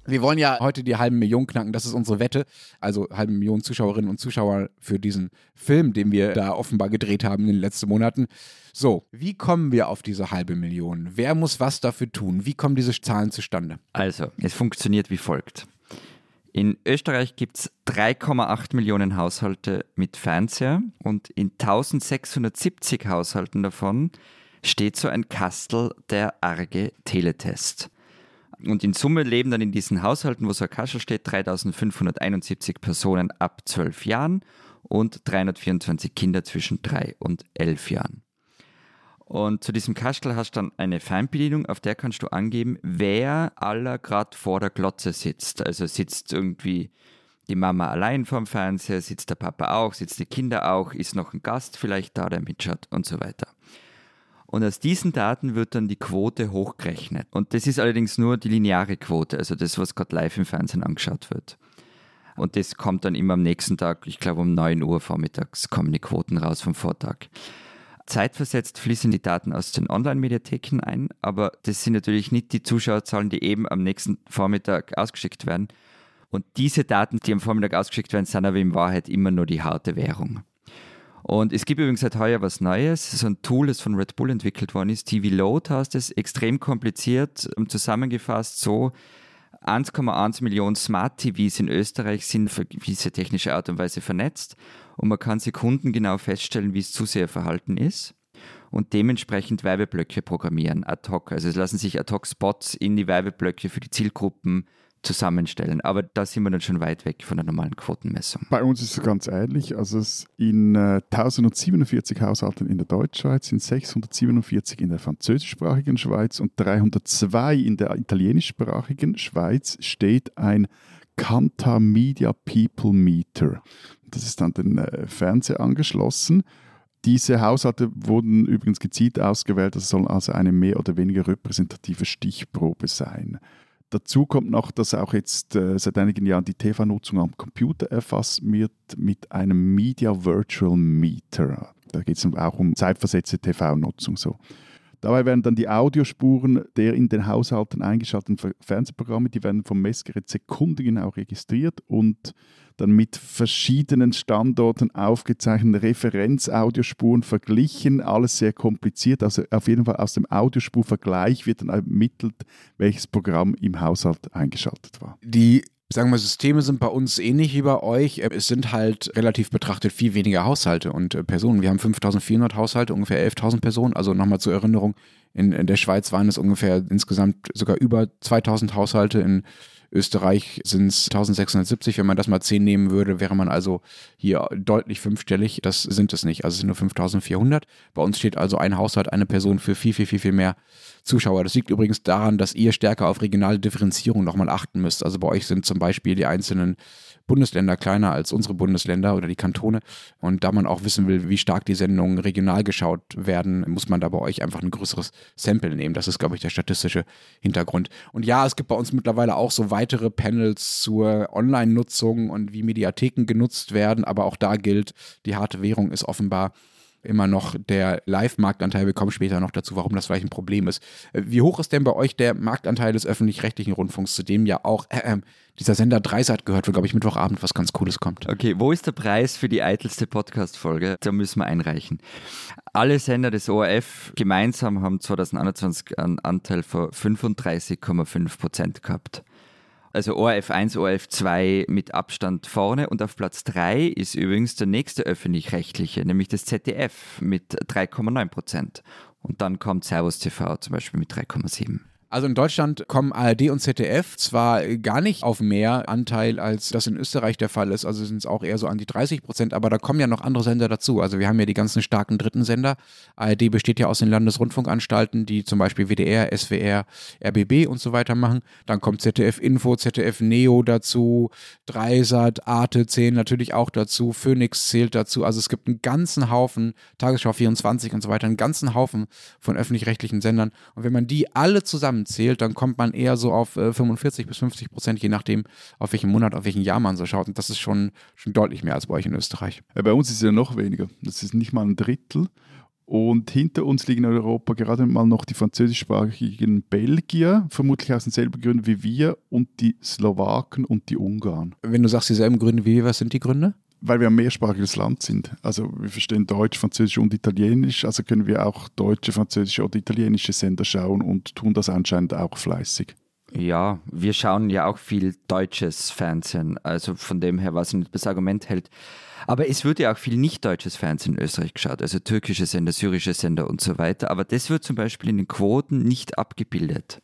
Wir wollen ja heute die halben Million knacken, das ist unsere Wette. Also halbe Million Zuschauerinnen und Zuschauer für diesen Film, den wir da offenbar gedreht haben in den letzten Monaten. So, wie kommen wir auf diese halbe Million? Wer muss was dafür tun? Wie kommen diese Zahlen zustande? Also, es funktioniert wie folgt. In Österreich gibt es 3,8 Millionen Haushalte mit Fernseher und in 1670 Haushalten davon steht so ein Kastel der arge Teletest. Und in Summe leben dann in diesen Haushalten, wo so ein Kastel steht, 3571 Personen ab 12 Jahren und 324 Kinder zwischen 3 und 11 Jahren. Und zu diesem Kastel hast du dann eine Fernbedienung, auf der kannst du angeben, wer aller gerade vor der Glotze sitzt. Also sitzt irgendwie die Mama allein vorm Fernseher, sitzt der Papa auch, sitzt die Kinder auch, ist noch ein Gast vielleicht da, der mitschaut und so weiter. Und aus diesen Daten wird dann die Quote hochgerechnet. Und das ist allerdings nur die lineare Quote, also das, was gerade live im Fernsehen angeschaut wird. Und das kommt dann immer am nächsten Tag, ich glaube um 9 Uhr vormittags kommen die Quoten raus vom Vortag. Zeitversetzt fließen die Daten aus den Online-Mediatheken ein, aber das sind natürlich nicht die Zuschauerzahlen, die eben am nächsten Vormittag ausgeschickt werden. Und diese Daten, die am Vormittag ausgeschickt werden, sind aber in Wahrheit immer nur die harte Währung. Und es gibt übrigens seit heuer was Neues, so ein Tool, das von Red Bull entwickelt worden ist. TV Load heißt es, extrem kompliziert, zusammengefasst so, 1,1 Millionen Smart TVs in Österreich sind auf gewisse technische Art und Weise vernetzt und man kann sekundengenau feststellen, wie das Zuseherverhalten ist und dementsprechend Werbeblöcke programmieren ad hoc. Also es lassen sich ad hoc Spots in die Werbeblöcke für die Zielgruppen zusammenstellen. Aber da sind wir dann schon weit weg von der normalen Quotenmessung. Bei uns ist es ganz ähnlich. Also in äh, 1047 Haushalten in der Deutschschweiz sind 647 in der französischsprachigen Schweiz und 302 in der italienischsprachigen Schweiz steht ein Kanta Media People Meter. Das ist an den äh, Fernseher angeschlossen. Diese Haushalte wurden übrigens gezielt ausgewählt, das soll also eine mehr oder weniger repräsentative Stichprobe sein. Dazu kommt noch, dass auch jetzt äh, seit einigen Jahren die TV-Nutzung am Computer erfasst wird mit einem Media Virtual Meter. Da geht es auch um zeitversetzte TV-Nutzung. So. Dabei werden dann die Audiospuren der in den Haushalten eingeschalteten Fernsehprogramme, die werden vom Messgerät sekundengenau registriert und dann mit verschiedenen Standorten aufgezeichnete Referenzaudiorspuren verglichen. Alles sehr kompliziert. Also auf jeden Fall aus dem Audiospurvergleich wird dann ermittelt, welches Programm im Haushalt eingeschaltet war. Die sagen wir, Systeme sind bei uns ähnlich wie bei euch. Es sind halt relativ betrachtet viel weniger Haushalte und äh, Personen. Wir haben 5400 Haushalte, ungefähr 11.000 Personen. Also nochmal zur Erinnerung, in, in, der Schweiz waren es ungefähr insgesamt sogar über 2000 Haushalte. In Österreich sind es 1670. Wenn man das mal 10 nehmen würde, wäre man also hier deutlich fünfstellig. Das sind es nicht. Also es sind nur 5400. Bei uns steht also ein Haushalt, eine Person für viel, viel, viel, viel mehr Zuschauer. Das liegt übrigens daran, dass ihr stärker auf regionale Differenzierung nochmal achten müsst. Also bei euch sind zum Beispiel die einzelnen Bundesländer kleiner als unsere Bundesländer oder die Kantone. Und da man auch wissen will, wie stark die Sendungen regional geschaut werden, muss man da bei euch einfach ein größeres Sample nehmen. Das ist, glaube ich, der statistische Hintergrund. Und ja, es gibt bei uns mittlerweile auch so weitere Panels zur Online-Nutzung und wie Mediatheken genutzt werden. Aber auch da gilt, die harte Währung ist offenbar immer noch der Live-Marktanteil. Wir kommen später noch dazu, warum das vielleicht ein Problem ist. Äh, wie hoch ist denn bei euch der Marktanteil des öffentlich-rechtlichen Rundfunks, zu dem ja auch äh, äh, dieser Sender Dreisat gehört, wo, glaube ich, Mittwochabend was ganz Cooles kommt? Okay, wo ist der Preis für die eitelste Podcast-Folge? Da müssen wir einreichen. Alle Sender des ORF gemeinsam haben 2021 einen Anteil von 35,5 Prozent gehabt. Also ORF 1, ORF 2 mit Abstand vorne und auf Platz 3 ist übrigens der nächste öffentlich-rechtliche, nämlich das ZDF mit 3,9 Prozent. Und dann kommt Servus TV zum Beispiel mit 3,7. Also in Deutschland kommen ARD und ZDF zwar gar nicht auf mehr Anteil, als das in Österreich der Fall ist, also sind es auch eher so an die 30 Prozent, aber da kommen ja noch andere Sender dazu. Also wir haben ja die ganzen starken dritten Sender. ARD besteht ja aus den Landesrundfunkanstalten, die zum Beispiel WDR, SWR, RBB und so weiter machen. Dann kommt ZDF Info, ZDF Neo dazu, Dreisat, Arte zählen natürlich auch dazu, Phoenix zählt dazu. Also es gibt einen ganzen Haufen, Tagesschau 24 und so weiter, einen ganzen Haufen von öffentlich-rechtlichen Sendern. Und wenn man die alle zusammen zusammenzählt, dann kommt man eher so auf äh, 45 bis 50 Prozent, je nachdem, auf welchen Monat, auf welchen Jahr man so schaut. Und das ist schon, schon deutlich mehr als bei euch in Österreich. Ja, bei uns ist es ja noch weniger. Das ist nicht mal ein Drittel. Und hinter uns liegen in Europa gerade mal noch die französischsprachigen Belgier, vermutlich aus denselben Gründen wie wir, und die Slowaken und die Ungarn. Wenn du sagst dieselben Gründe wie wir, was sind die Gründe? Weil wir ein mehrsprachiges Land sind. Also wir verstehen Deutsch, Französisch und Italienisch, also können wir auch deutsche, französische oder italienische Sender schauen und tun das anscheinend auch fleißig. Ja, wir schauen ja auch viel deutsches Fernsehen, also von dem her, was nicht das Argument hält. Aber es wird ja auch viel nicht deutsches Fernsehen in Österreich geschaut, also türkische Sender, syrische Sender und so weiter. Aber das wird zum Beispiel in den Quoten nicht abgebildet.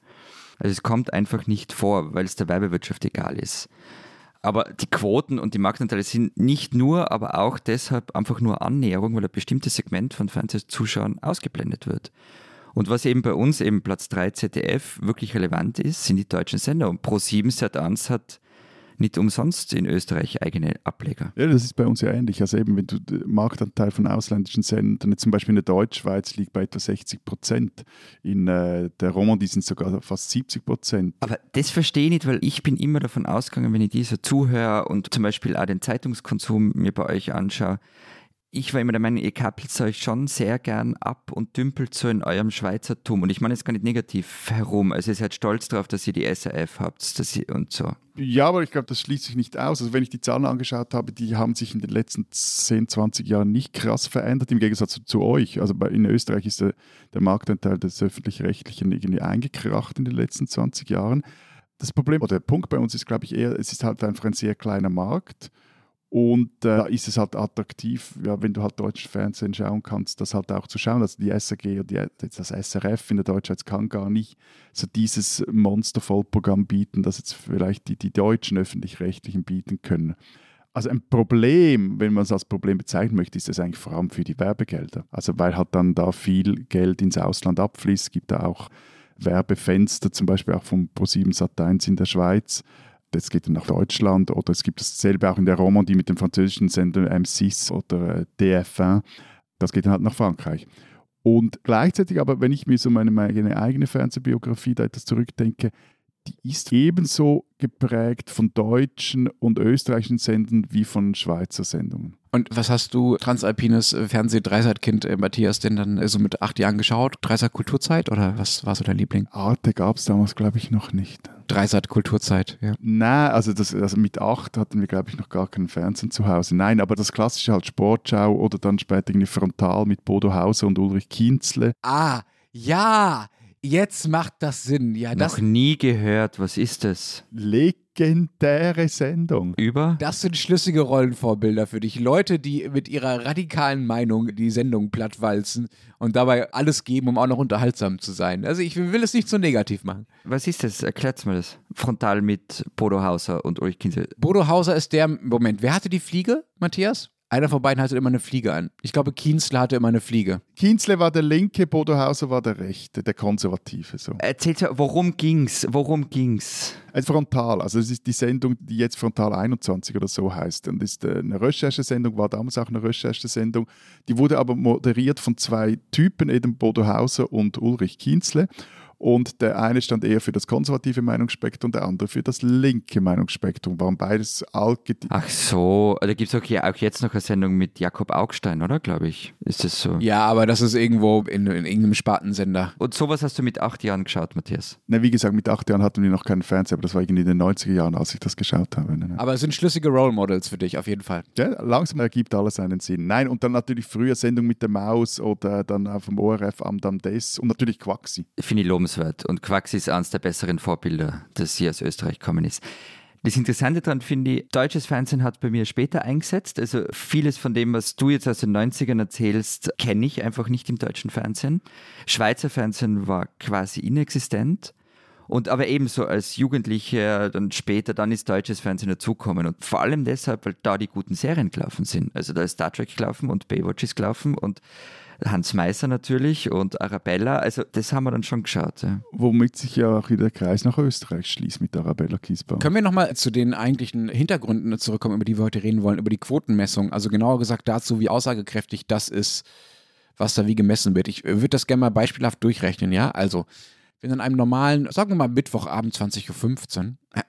Also es kommt einfach nicht vor, weil es der Werbewirtschaft egal ist. Aber die Quoten und die Marktanteile sind nicht nur, aber auch deshalb einfach nur Annäherung, weil ein bestimmtes Segment von Fernsehzuschauern ausgeblendet wird. Und was eben bei uns eben Platz 3 ZDF wirklich relevant ist, sind die deutschen Sender. Und Pro7 Sat1 hat nicht umsonst in Österreich eigene Ableger. Ja, das ist bei uns ja ähnlich. Also eben, wenn du den Marktanteil von ausländischen Sendern, zum Beispiel in der Deutschschweiz liegt bei etwa 60 Prozent, in äh, der Romandie sind sogar fast 70 Prozent. Aber das verstehe ich nicht, weil ich bin immer davon ausgegangen, wenn ich dieser zuhöre und zum Beispiel auch den Zeitungskonsum mir bei euch anschaue, ich war immer der Meinung, ihr kappelt euch schon sehr gern ab und dümpelt so in eurem Schweizertum. Und ich meine jetzt gar nicht negativ herum. Also ihr seid stolz darauf, dass ihr die SRF habt dass ihr, und so. Ja, aber ich glaube, das schließt sich nicht aus. Also wenn ich die Zahlen angeschaut habe, die haben sich in den letzten 10, 20 Jahren nicht krass verändert, im Gegensatz zu, zu euch. Also bei, in Österreich ist der, der Marktanteil des Öffentlich-Rechtlichen irgendwie eingekracht in den letzten 20 Jahren. Das Problem oder der Punkt bei uns ist, glaube ich, eher, es ist halt einfach ein sehr kleiner Markt. Und äh, da ist es halt attraktiv, ja, wenn du halt deutsches Fernsehen schauen kannst, das halt auch zu schauen. Also die SRG und die, das SRF in der Deutschschweiz kann gar nicht so dieses Monster-Vollprogramm bieten, das jetzt vielleicht die, die deutschen öffentlich-rechtlichen bieten können. Also ein Problem, wenn man es als Problem bezeichnen möchte, ist es eigentlich vor allem für die Werbegelder. Also weil halt dann da viel Geld ins Ausland abfließt, gibt da auch Werbefenster, zum Beispiel auch vom Pro7 Sat1 in der Schweiz, das geht dann nach Deutschland oder es gibt dasselbe auch in der Romandie mit dem französischen Sender M6 oder äh, DF1. Das geht dann halt nach Frankreich. Und gleichzeitig aber, wenn ich mir so meine, meine eigene Fernsehbiografie da etwas zurückdenke, die ist ebenso geprägt von deutschen und österreichischen Sendungen wie von Schweizer Sendungen. Und was hast du, transalpines Fernseh-Dreisat-Kind äh, Matthias, denn dann äh, so mit acht Jahren geschaut? Dreisat Kulturzeit oder was war so dein Liebling? Arte gab es damals, glaube ich, noch nicht. Dreisat Kulturzeit, ja. Nein, also, das, also mit acht hatten wir, glaube ich, noch gar keinen Fernsehen zu Hause. Nein, aber das klassische halt Sportschau oder dann später irgendwie Frontal mit Bodo Hauser und Ulrich Kienzle. Ah, ja, Jetzt macht das Sinn. Ja, das Noch nie gehört. Was ist das? Legendäre Sendung. Über? Das sind schlüssige Rollenvorbilder für dich. Leute, die mit ihrer radikalen Meinung die Sendung plattwalzen und dabei alles geben, um auch noch unterhaltsam zu sein. Also ich will es nicht so negativ machen. Was ist das? Erklärt mir das. Frontal mit Bodo Hauser und Ulrich Kinsel. Bodo Hauser ist der, Moment, wer hatte die Fliege, Matthias? Einer von beiden hatte immer eine Fliege an. Ich glaube, Kienzle hatte immer eine Fliege. Kienzle war der linke, Bodo Hauser war der rechte, der konservative. So. Erzählt worum ging's? Worum ging's? Ein Frontal, also es ist die Sendung, die jetzt Frontal 21 oder so heißt. Und ist äh, eine Recherchesendung, war damals auch eine Recherchesendung. Die wurde aber moderiert von zwei Typen, eben Bodo Hauser und Ulrich Kienzle. Und der eine stand eher für das konservative Meinungsspektrum, der andere für das linke Meinungsspektrum. Waren beides alt. Ach so, da gibt es auch, auch jetzt noch eine Sendung mit Jakob Augstein, oder? Glaube ich. Ist das so? Ja, aber das ist irgendwo in, in irgendeinem Spartensender. Und sowas hast du mit acht Jahren geschaut, Matthias? Na, wie gesagt, mit acht Jahren hatten wir noch keinen Fernseher, aber das war irgendwie in den 90er Jahren, als ich das geschaut habe. Ne? Aber es sind schlüssige Role Models für dich, auf jeden Fall. Ja, langsam ergibt alles einen Sinn. Nein, und dann natürlich früher Sendung mit der Maus oder dann auf dem ORF am Dam Des und natürlich Quaxi. Finde ich lobenswert. Und Quaxi ist eines der besseren Vorbilder, das hier aus Österreich gekommen ist. Das Interessante daran finde ich, deutsches Fernsehen hat bei mir später eingesetzt. Also vieles von dem, was du jetzt aus den 90ern erzählst, kenne ich einfach nicht im deutschen Fernsehen. Schweizer Fernsehen war quasi inexistent. Und aber ebenso als Jugendlicher, dann später, dann ist deutsches Fernsehen dazukommen. Und vor allem deshalb, weil da die guten Serien gelaufen sind. Also da ist Star Trek gelaufen und Baywatch ist gelaufen und Hans Meiser natürlich und Arabella. Also das haben wir dann schon geschaut. Ja. Womit sich ja auch wieder der Kreis nach Österreich schließt mit Arabella Kiesbauer. Können wir nochmal zu den eigentlichen Hintergründen zurückkommen, über die wir heute reden wollen, über die Quotenmessung? Also genauer gesagt dazu, wie aussagekräftig das ist, was da wie gemessen wird. Ich würde das gerne mal beispielhaft durchrechnen, ja? Also wenn an einem normalen, sagen wir mal Mittwochabend 20.15 Uhr, äh,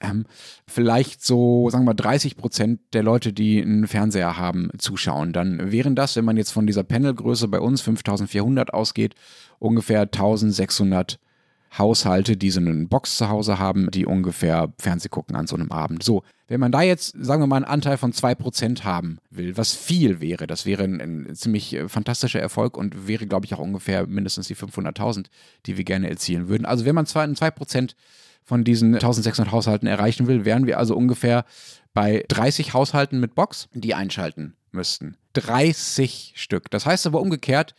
vielleicht so, sagen wir mal 30 Prozent der Leute, die einen Fernseher haben, zuschauen, dann wären das, wenn man jetzt von dieser Panelgröße bei uns 5400 ausgeht, ungefähr 1600 Haushalte, die so eine Box zu Hause haben, die ungefähr Fernseh gucken an so einem Abend. So, wenn man da jetzt, sagen wir mal, einen Anteil von 2% haben will, was viel wäre, das wäre ein, ein ziemlich äh, fantastischer Erfolg und wäre, glaube ich, auch ungefähr mindestens die 500.000, die wir gerne erzielen würden. Also wenn man zwar 2% von diesen 1600 Haushalten erreichen will, wären wir also ungefähr bei 30 Haushalten mit Box, die einschalten müssten. 30 Stück. Das heißt aber umgekehrt,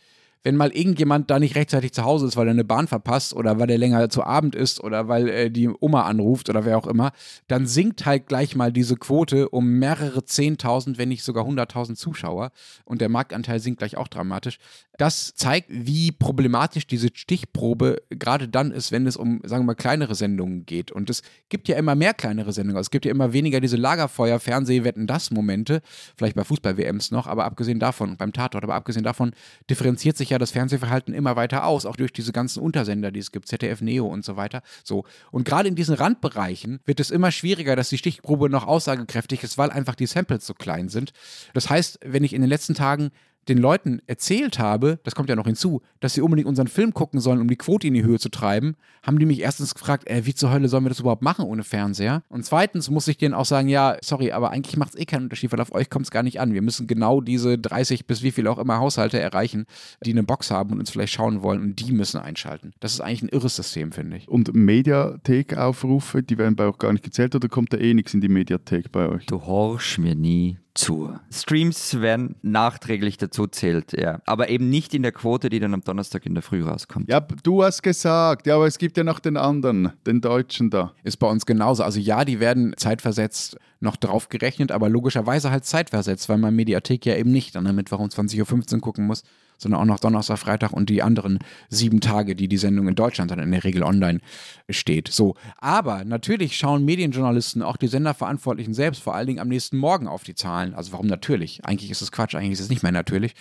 wenn mal irgendjemand da nicht rechtzeitig zu Hause ist, weil er eine Bahn verpasst oder weil er länger zu Abend ist oder weil äh, die Oma anruft oder wer auch immer, dann sinkt halt gleich mal diese Quote um mehrere Zehntausend, wenn nicht sogar hunderttausend Zuschauer und der Marktanteil sinkt gleich auch dramatisch. Das zeigt, wie problematisch diese Stichprobe gerade dann ist, wenn es um, sagen wir mal, kleinere Sendungen geht. Und es gibt ja immer mehr kleinere Sendungen. Es gibt ja immer weniger diese Lagerfeuer, Fernseh, Wetten, das Momente, vielleicht bei Fußball-WMs noch, aber abgesehen davon, beim Tatort, aber abgesehen davon differenziert sich ja das Fernsehverhalten immer weiter aus, auch durch diese ganzen Untersender, die es gibt, ZDF Neo und so weiter. So. Und gerade in diesen Randbereichen wird es immer schwieriger, dass die Stichprobe noch aussagekräftig ist, weil einfach die Samples so klein sind. Das heißt, wenn ich in den letzten Tagen den Leuten erzählt habe, das kommt ja noch hinzu, dass sie unbedingt unseren Film gucken sollen, um die Quote in die Höhe zu treiben, haben die mich erstens gefragt, äh, wie zur Hölle sollen wir das überhaupt machen ohne Fernseher? Und zweitens muss ich denen auch sagen, ja, sorry, aber eigentlich macht es eh keinen Unterschied, weil auf euch kommt es gar nicht an. Wir müssen genau diese 30 bis wie viel auch immer Haushalte erreichen, die eine Box haben und uns vielleicht schauen wollen und die müssen einschalten. Das ist eigentlich ein irres System, finde ich. Und Mediathek-Aufrufe, die werden bei euch gar nicht gezählt oder kommt da eh nichts in die Mediathek bei euch? Du horchst mir nie zu. Streams werden nachträglich dazu zählt, ja. Aber eben nicht in der Quote, die dann am Donnerstag in der Früh rauskommt. Ja, du hast gesagt, ja, aber es gibt ja noch den anderen, den Deutschen da. Ist bei uns genauso. Also ja, die werden zeitversetzt noch drauf gerechnet, aber logischerweise halt zeitversetzt, weil man Mediathek ja eben nicht an der Mittwoch um 20.15 Uhr gucken muss, sondern auch noch Donnerstag, Freitag und die anderen sieben Tage, die die Sendung in Deutschland dann in der Regel online steht. So, aber natürlich schauen Medienjournalisten, auch die Senderverantwortlichen selbst, vor allen Dingen am nächsten Morgen auf die Zahlen. Also warum natürlich? Eigentlich ist es Quatsch, eigentlich ist es nicht mehr natürlich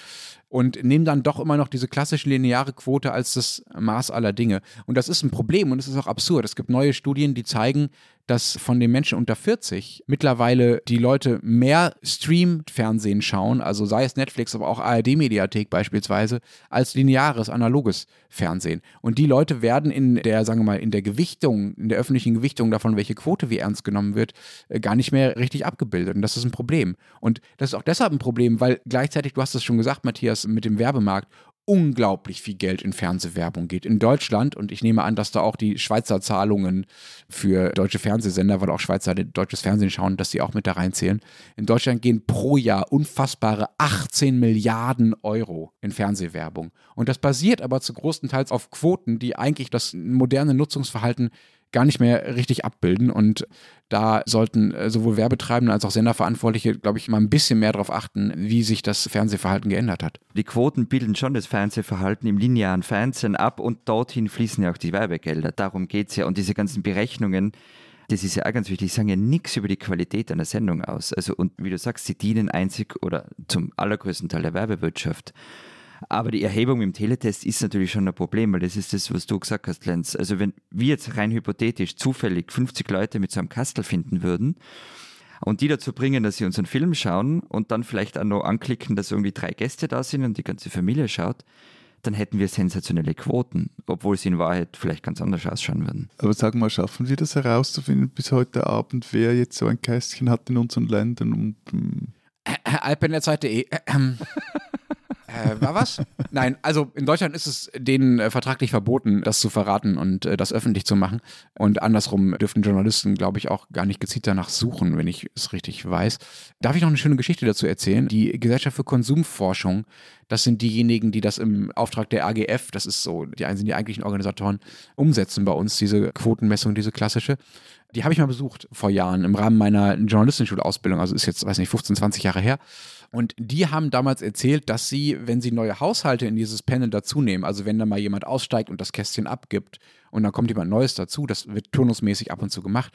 und nehmen dann doch immer noch diese klassische lineare Quote als das Maß aller Dinge. Und das ist ein Problem und es ist auch absurd. Es gibt neue Studien, die zeigen, dass von den Menschen unter 40 mittlerweile die Leute mehr Stream-Fernsehen schauen, also sei es Netflix, aber auch ARD-Mediathek beispielsweise, als lineares, analoges Fernsehen. Und die Leute werden in der, sagen wir mal, in der Gewichtung, in der öffentlichen Gewichtung davon, welche Quote wie ernst genommen wird, äh, gar nicht mehr richtig abgebildet. Und das ist ein Problem. Und das ist auch deshalb ein Problem, weil gleichzeitig, du hast es schon gesagt, Matthias, mit dem Werbemarkt, unglaublich viel Geld in Fernsehwerbung geht. In Deutschland, und ich nehme an, dass da auch die Schweizer Zahlungen für deutsche Fernsehsender, weil auch Schweizer deutsches Fernsehen schauen, dass die auch mit da reinzählen. In Deutschland gehen pro Jahr unfassbare 18 Milliarden Euro in Fernsehwerbung. Und das basiert aber zu großen Teils auf Quoten, die eigentlich das moderne Nutzungsverhalten gar nicht mehr richtig abbilden. Und da sollten äh, sowohl Werbetreibende als auch Senderverantwortliche, glaube ich, mal ein bisschen mehr darauf achten, wie sich das Fernsehverhalten geändert hat. Die Quoten bilden schon das Fernsehverhalten im linearen Fernsehen ab und dorthin fließen ja auch die Werbegelder. Darum geht es ja. Und diese ganzen Berechnungen, das ist ja auch ganz wichtig, sagen ja nichts über die Qualität einer Sendung aus. Also, und wie du sagst, sie dienen einzig oder zum allergrößten Teil der Werbewirtschaft. Aber die Erhebung im Teletest ist natürlich schon ein Problem, weil das ist das, was du gesagt hast, Lenz. Also wenn wir jetzt rein hypothetisch zufällig 50 Leute mit so einem Kastel finden würden und die dazu bringen, dass sie unseren Film schauen und dann vielleicht auch noch anklicken, dass irgendwie drei Gäste da sind und die ganze Familie schaut, dann hätten wir sensationelle Quoten, obwohl sie in Wahrheit vielleicht ganz anders ausschauen würden. Aber sag mal, schaffen wir das herauszufinden bis heute Abend, wer jetzt so ein Kästchen hat in unseren Ländern? Und, hm. Alpenerzeit.de. Äh, war was? Nein, also in Deutschland ist es denen äh, vertraglich verboten, das zu verraten und äh, das öffentlich zu machen. Und andersrum dürften Journalisten, glaube ich, auch gar nicht gezielt danach suchen, wenn ich es richtig weiß. Darf ich noch eine schöne Geschichte dazu erzählen? Die Gesellschaft für Konsumforschung, das sind diejenigen, die das im Auftrag der AGF, das ist so, die einen sind die eigentlichen Organisatoren, umsetzen bei uns, diese Quotenmessung, diese klassische. Die habe ich mal besucht vor Jahren im Rahmen meiner Journalistenschulausbildung, also ist jetzt, weiß nicht, 15, 20 Jahre her. Und die haben damals erzählt, dass sie, wenn sie neue Haushalte in dieses Panel dazunehmen, also wenn da mal jemand aussteigt und das Kästchen abgibt und dann kommt jemand Neues dazu, das wird turnusmäßig ab und zu gemacht,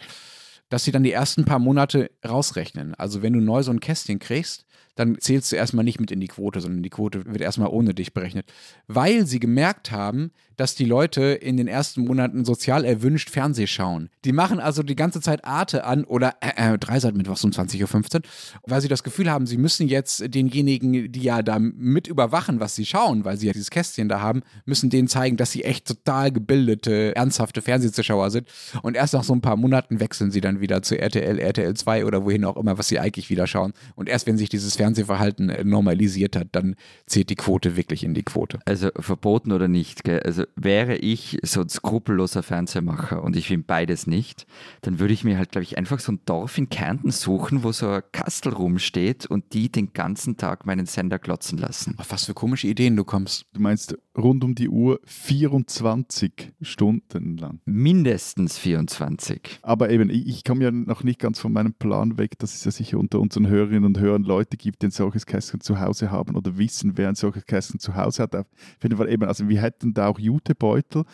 dass sie dann die ersten paar Monate rausrechnen. Also wenn du neu so ein Kästchen kriegst, dann zählst du erstmal nicht mit in die Quote, sondern die Quote wird erstmal ohne dich berechnet. Weil sie gemerkt haben, dass die Leute in den ersten Monaten sozial erwünscht Fernseh schauen. Die machen also die ganze Zeit Arte an oder äh, äh, Dreisat mittwochs um 20.15 Uhr, weil sie das Gefühl haben, sie müssen jetzt denjenigen, die ja da mit überwachen, was sie schauen, weil sie ja dieses Kästchen da haben, müssen denen zeigen, dass sie echt total gebildete, ernsthafte Fernsehzuschauer sind. Und erst nach so ein paar Monaten wechseln sie dann wieder zu RTL, RTL 2 oder wohin auch immer, was sie eigentlich wieder schauen. Und erst wenn sich dieses Fernsehverhalten äh, normalisiert hat, dann zählt die Quote wirklich in die Quote. Also verboten oder nicht, gell? Also wäre ich so ein skrupelloser Fernsehmacher und ich bin beides nicht, dann würde ich mir halt, glaube ich, einfach so ein Dorf in Kärnten suchen, wo so ein Kastel rumsteht und die den ganzen Tag meinen Sender klotzen lassen. Auf was für komische Ideen du kommst. Du meinst rund um die Uhr 24 Stunden lang. Mindestens 24. Aber eben, ich, ich komme ja noch nicht ganz von meinem Plan weg, dass es ja sicher unter unseren Hörerinnen und Hörern Leute gibt, die ein solches Kästchen zu Hause haben oder wissen, wer ein solches Kästchen zu Hause hat. Auf jeden Fall eben, also wir hätten da auch Jutebeutel.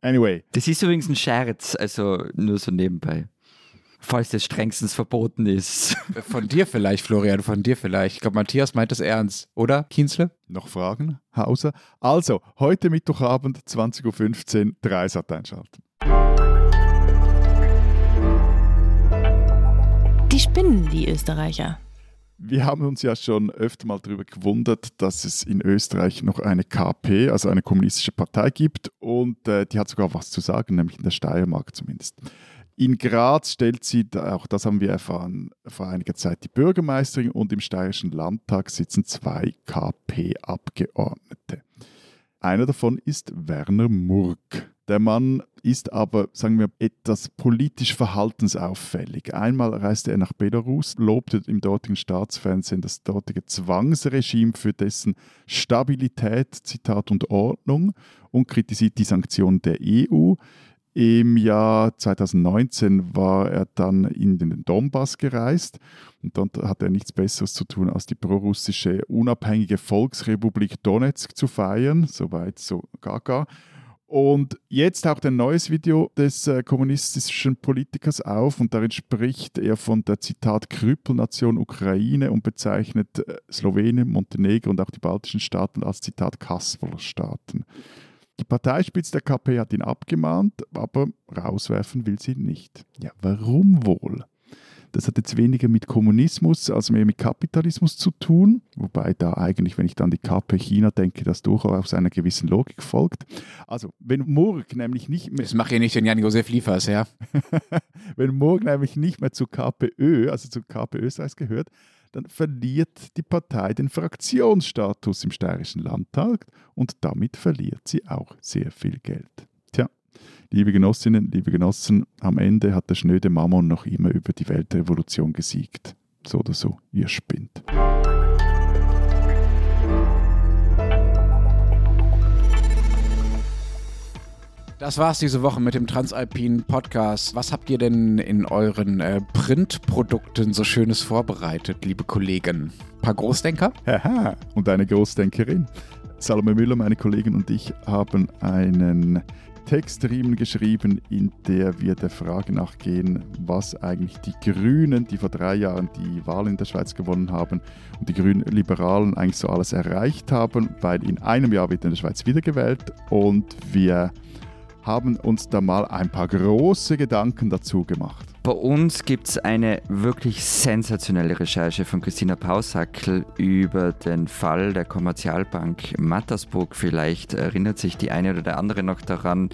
Anyway. Das ist übrigens ein Scherz, also nur so nebenbei. Falls das strengstens verboten ist. Von dir vielleicht, Florian, von dir vielleicht. Ich glaube, Matthias meint das ernst, oder, Kienzle? Noch Fragen, Hauser? Also, heute Mittwochabend, 20.15 Uhr, Dreisat einschalten. Die spinnen, die Österreicher. Wir haben uns ja schon öfter mal darüber gewundert, dass es in Österreich noch eine KP, also eine kommunistische Partei gibt und äh, die hat sogar was zu sagen, nämlich in der Steiermark zumindest. In Graz stellt sie, auch das haben wir erfahren, vor einiger Zeit die Bürgermeisterin und im Steirischen Landtag sitzen zwei KP-Abgeordnete. Einer davon ist Werner Murk. Der Mann ist aber, sagen wir, etwas politisch verhaltensauffällig. Einmal reiste er nach Belarus, lobte im dortigen Staatsfernsehen das dortige Zwangsregime für dessen Stabilität, Zitat und Ordnung und kritisiert die Sanktionen der EU. Im Jahr 2019 war er dann in den Donbass gereist und dort hat er nichts Besseres zu tun, als die prorussische unabhängige Volksrepublik Donetsk zu feiern. Soweit so gaga. Und jetzt taucht ein neues Video des äh, kommunistischen Politikers auf und darin spricht er von der Zitat Krüppelnation Ukraine und bezeichnet äh, Slowenien, Montenegro und auch die baltischen Staaten als Zitat Kasperlstaaten. Die Parteispitze der KP hat ihn abgemahnt, aber rauswerfen will sie nicht. Ja, warum wohl? Das hat jetzt weniger mit Kommunismus als mehr mit Kapitalismus zu tun, wobei da eigentlich, wenn ich dann die KP China denke, das durchaus einer gewissen Logik folgt. Also, wenn Murg nämlich nicht mehr. Das macht ja nicht den Jan-Josef Liefers, ja. wenn Murg nämlich nicht mehr zu KPÖ, also zu KP Österreichs gehört, dann verliert die Partei den Fraktionsstatus im Steirischen Landtag und damit verliert sie auch sehr viel Geld. Tja, liebe Genossinnen, liebe Genossen, am Ende hat der schnöde Mammon noch immer über die Weltrevolution gesiegt. So oder so, ihr spinnt. Das war's diese Woche mit dem Transalpinen Podcast. Was habt ihr denn in euren äh, Printprodukten so Schönes vorbereitet, liebe Kollegen? Ein paar Großdenker? Haha, und eine Großdenkerin. Salome Müller, meine Kollegin und ich haben einen Textriemen geschrieben, in der wir der Frage nachgehen, was eigentlich die Grünen, die vor drei Jahren die Wahl in der Schweiz gewonnen haben, und die Grünen Liberalen eigentlich so alles erreicht haben, weil in einem Jahr wird in der Schweiz wiedergewählt und wir haben uns da mal ein paar große Gedanken dazu gemacht. Bei uns gibt es eine wirklich sensationelle Recherche von Christina Pausackel über den Fall der Kommerzialbank Mattersburg. Vielleicht erinnert sich die eine oder der andere noch daran.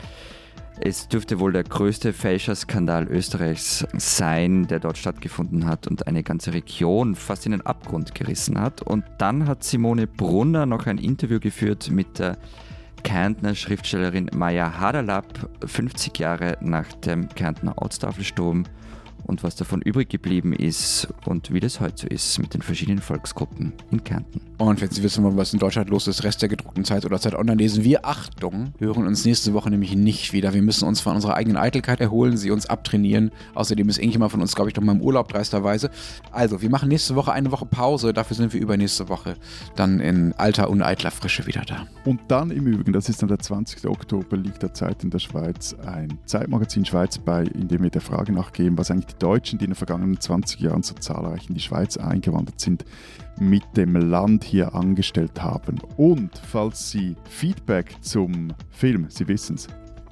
Es dürfte wohl der größte Fälscherskandal Österreichs sein, der dort stattgefunden hat und eine ganze Region fast in den Abgrund gerissen hat. Und dann hat Simone Brunner noch ein Interview geführt mit der Kärntner Schriftstellerin Maya Haderlapp, 50 Jahre nach dem Kärntner Ortstafelsturm und was davon übrig geblieben ist und wie das heute so ist mit den verschiedenen Volksgruppen in Kärnten. Und wenn Sie wissen wollen, was in Deutschland los ist, Rest der gedruckten Zeit oder Zeit online lesen wir, Achtung, hören uns nächste Woche nämlich nicht wieder. Wir müssen uns von unserer eigenen Eitelkeit erholen, sie uns abtrainieren. Außerdem ist irgendjemand von uns, glaube ich, noch mal im Urlaub dreisterweise. Also, wir machen nächste Woche eine Woche Pause, dafür sind wir übernächste Woche dann in alter und eitler Frische wieder da. Und dann im Übrigen, das ist dann der 20. Oktober, liegt der Zeit in der Schweiz ein Zeitmagazin Schweiz bei, in dem wir der Frage nachgehen, was eigentlich die Deutschen, die in den vergangenen 20 Jahren so zahlreich in die Schweiz eingewandert sind, mit dem Land hier angestellt haben. Und falls Sie Feedback zum Film, Sie wissen es,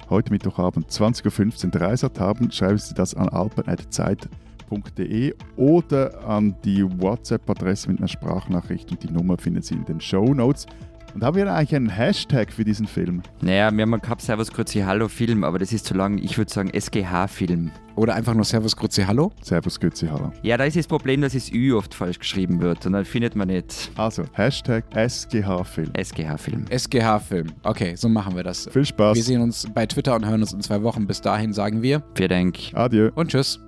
heute Mittwochabend 20.15 Uhr Dreisat haben, schreiben Sie das an alpen.zeit.de oder an die WhatsApp-Adresse mit einer Sprachnachricht und die Nummer finden Sie in den Show Notes. Und haben wir eigentlich einen Hashtag für diesen Film? Naja, wir haben gehabt Servus Grüezi Hallo Film, aber das ist zu lang. Ich würde sagen SGH-Film. Oder einfach nur Servus, Grüezi, Hallo. Servus, Grüezi, Hallo. Ja, da ist das Problem, dass das Ü oft falsch geschrieben wird und dann findet man nicht Also, Hashtag SGH-Film. SGH-Film. SGH-Film. Okay, so machen wir das. Viel Spaß. Wir sehen uns bei Twitter und hören uns in zwei Wochen. Bis dahin sagen wir Wir denken. Adieu. und tschüss.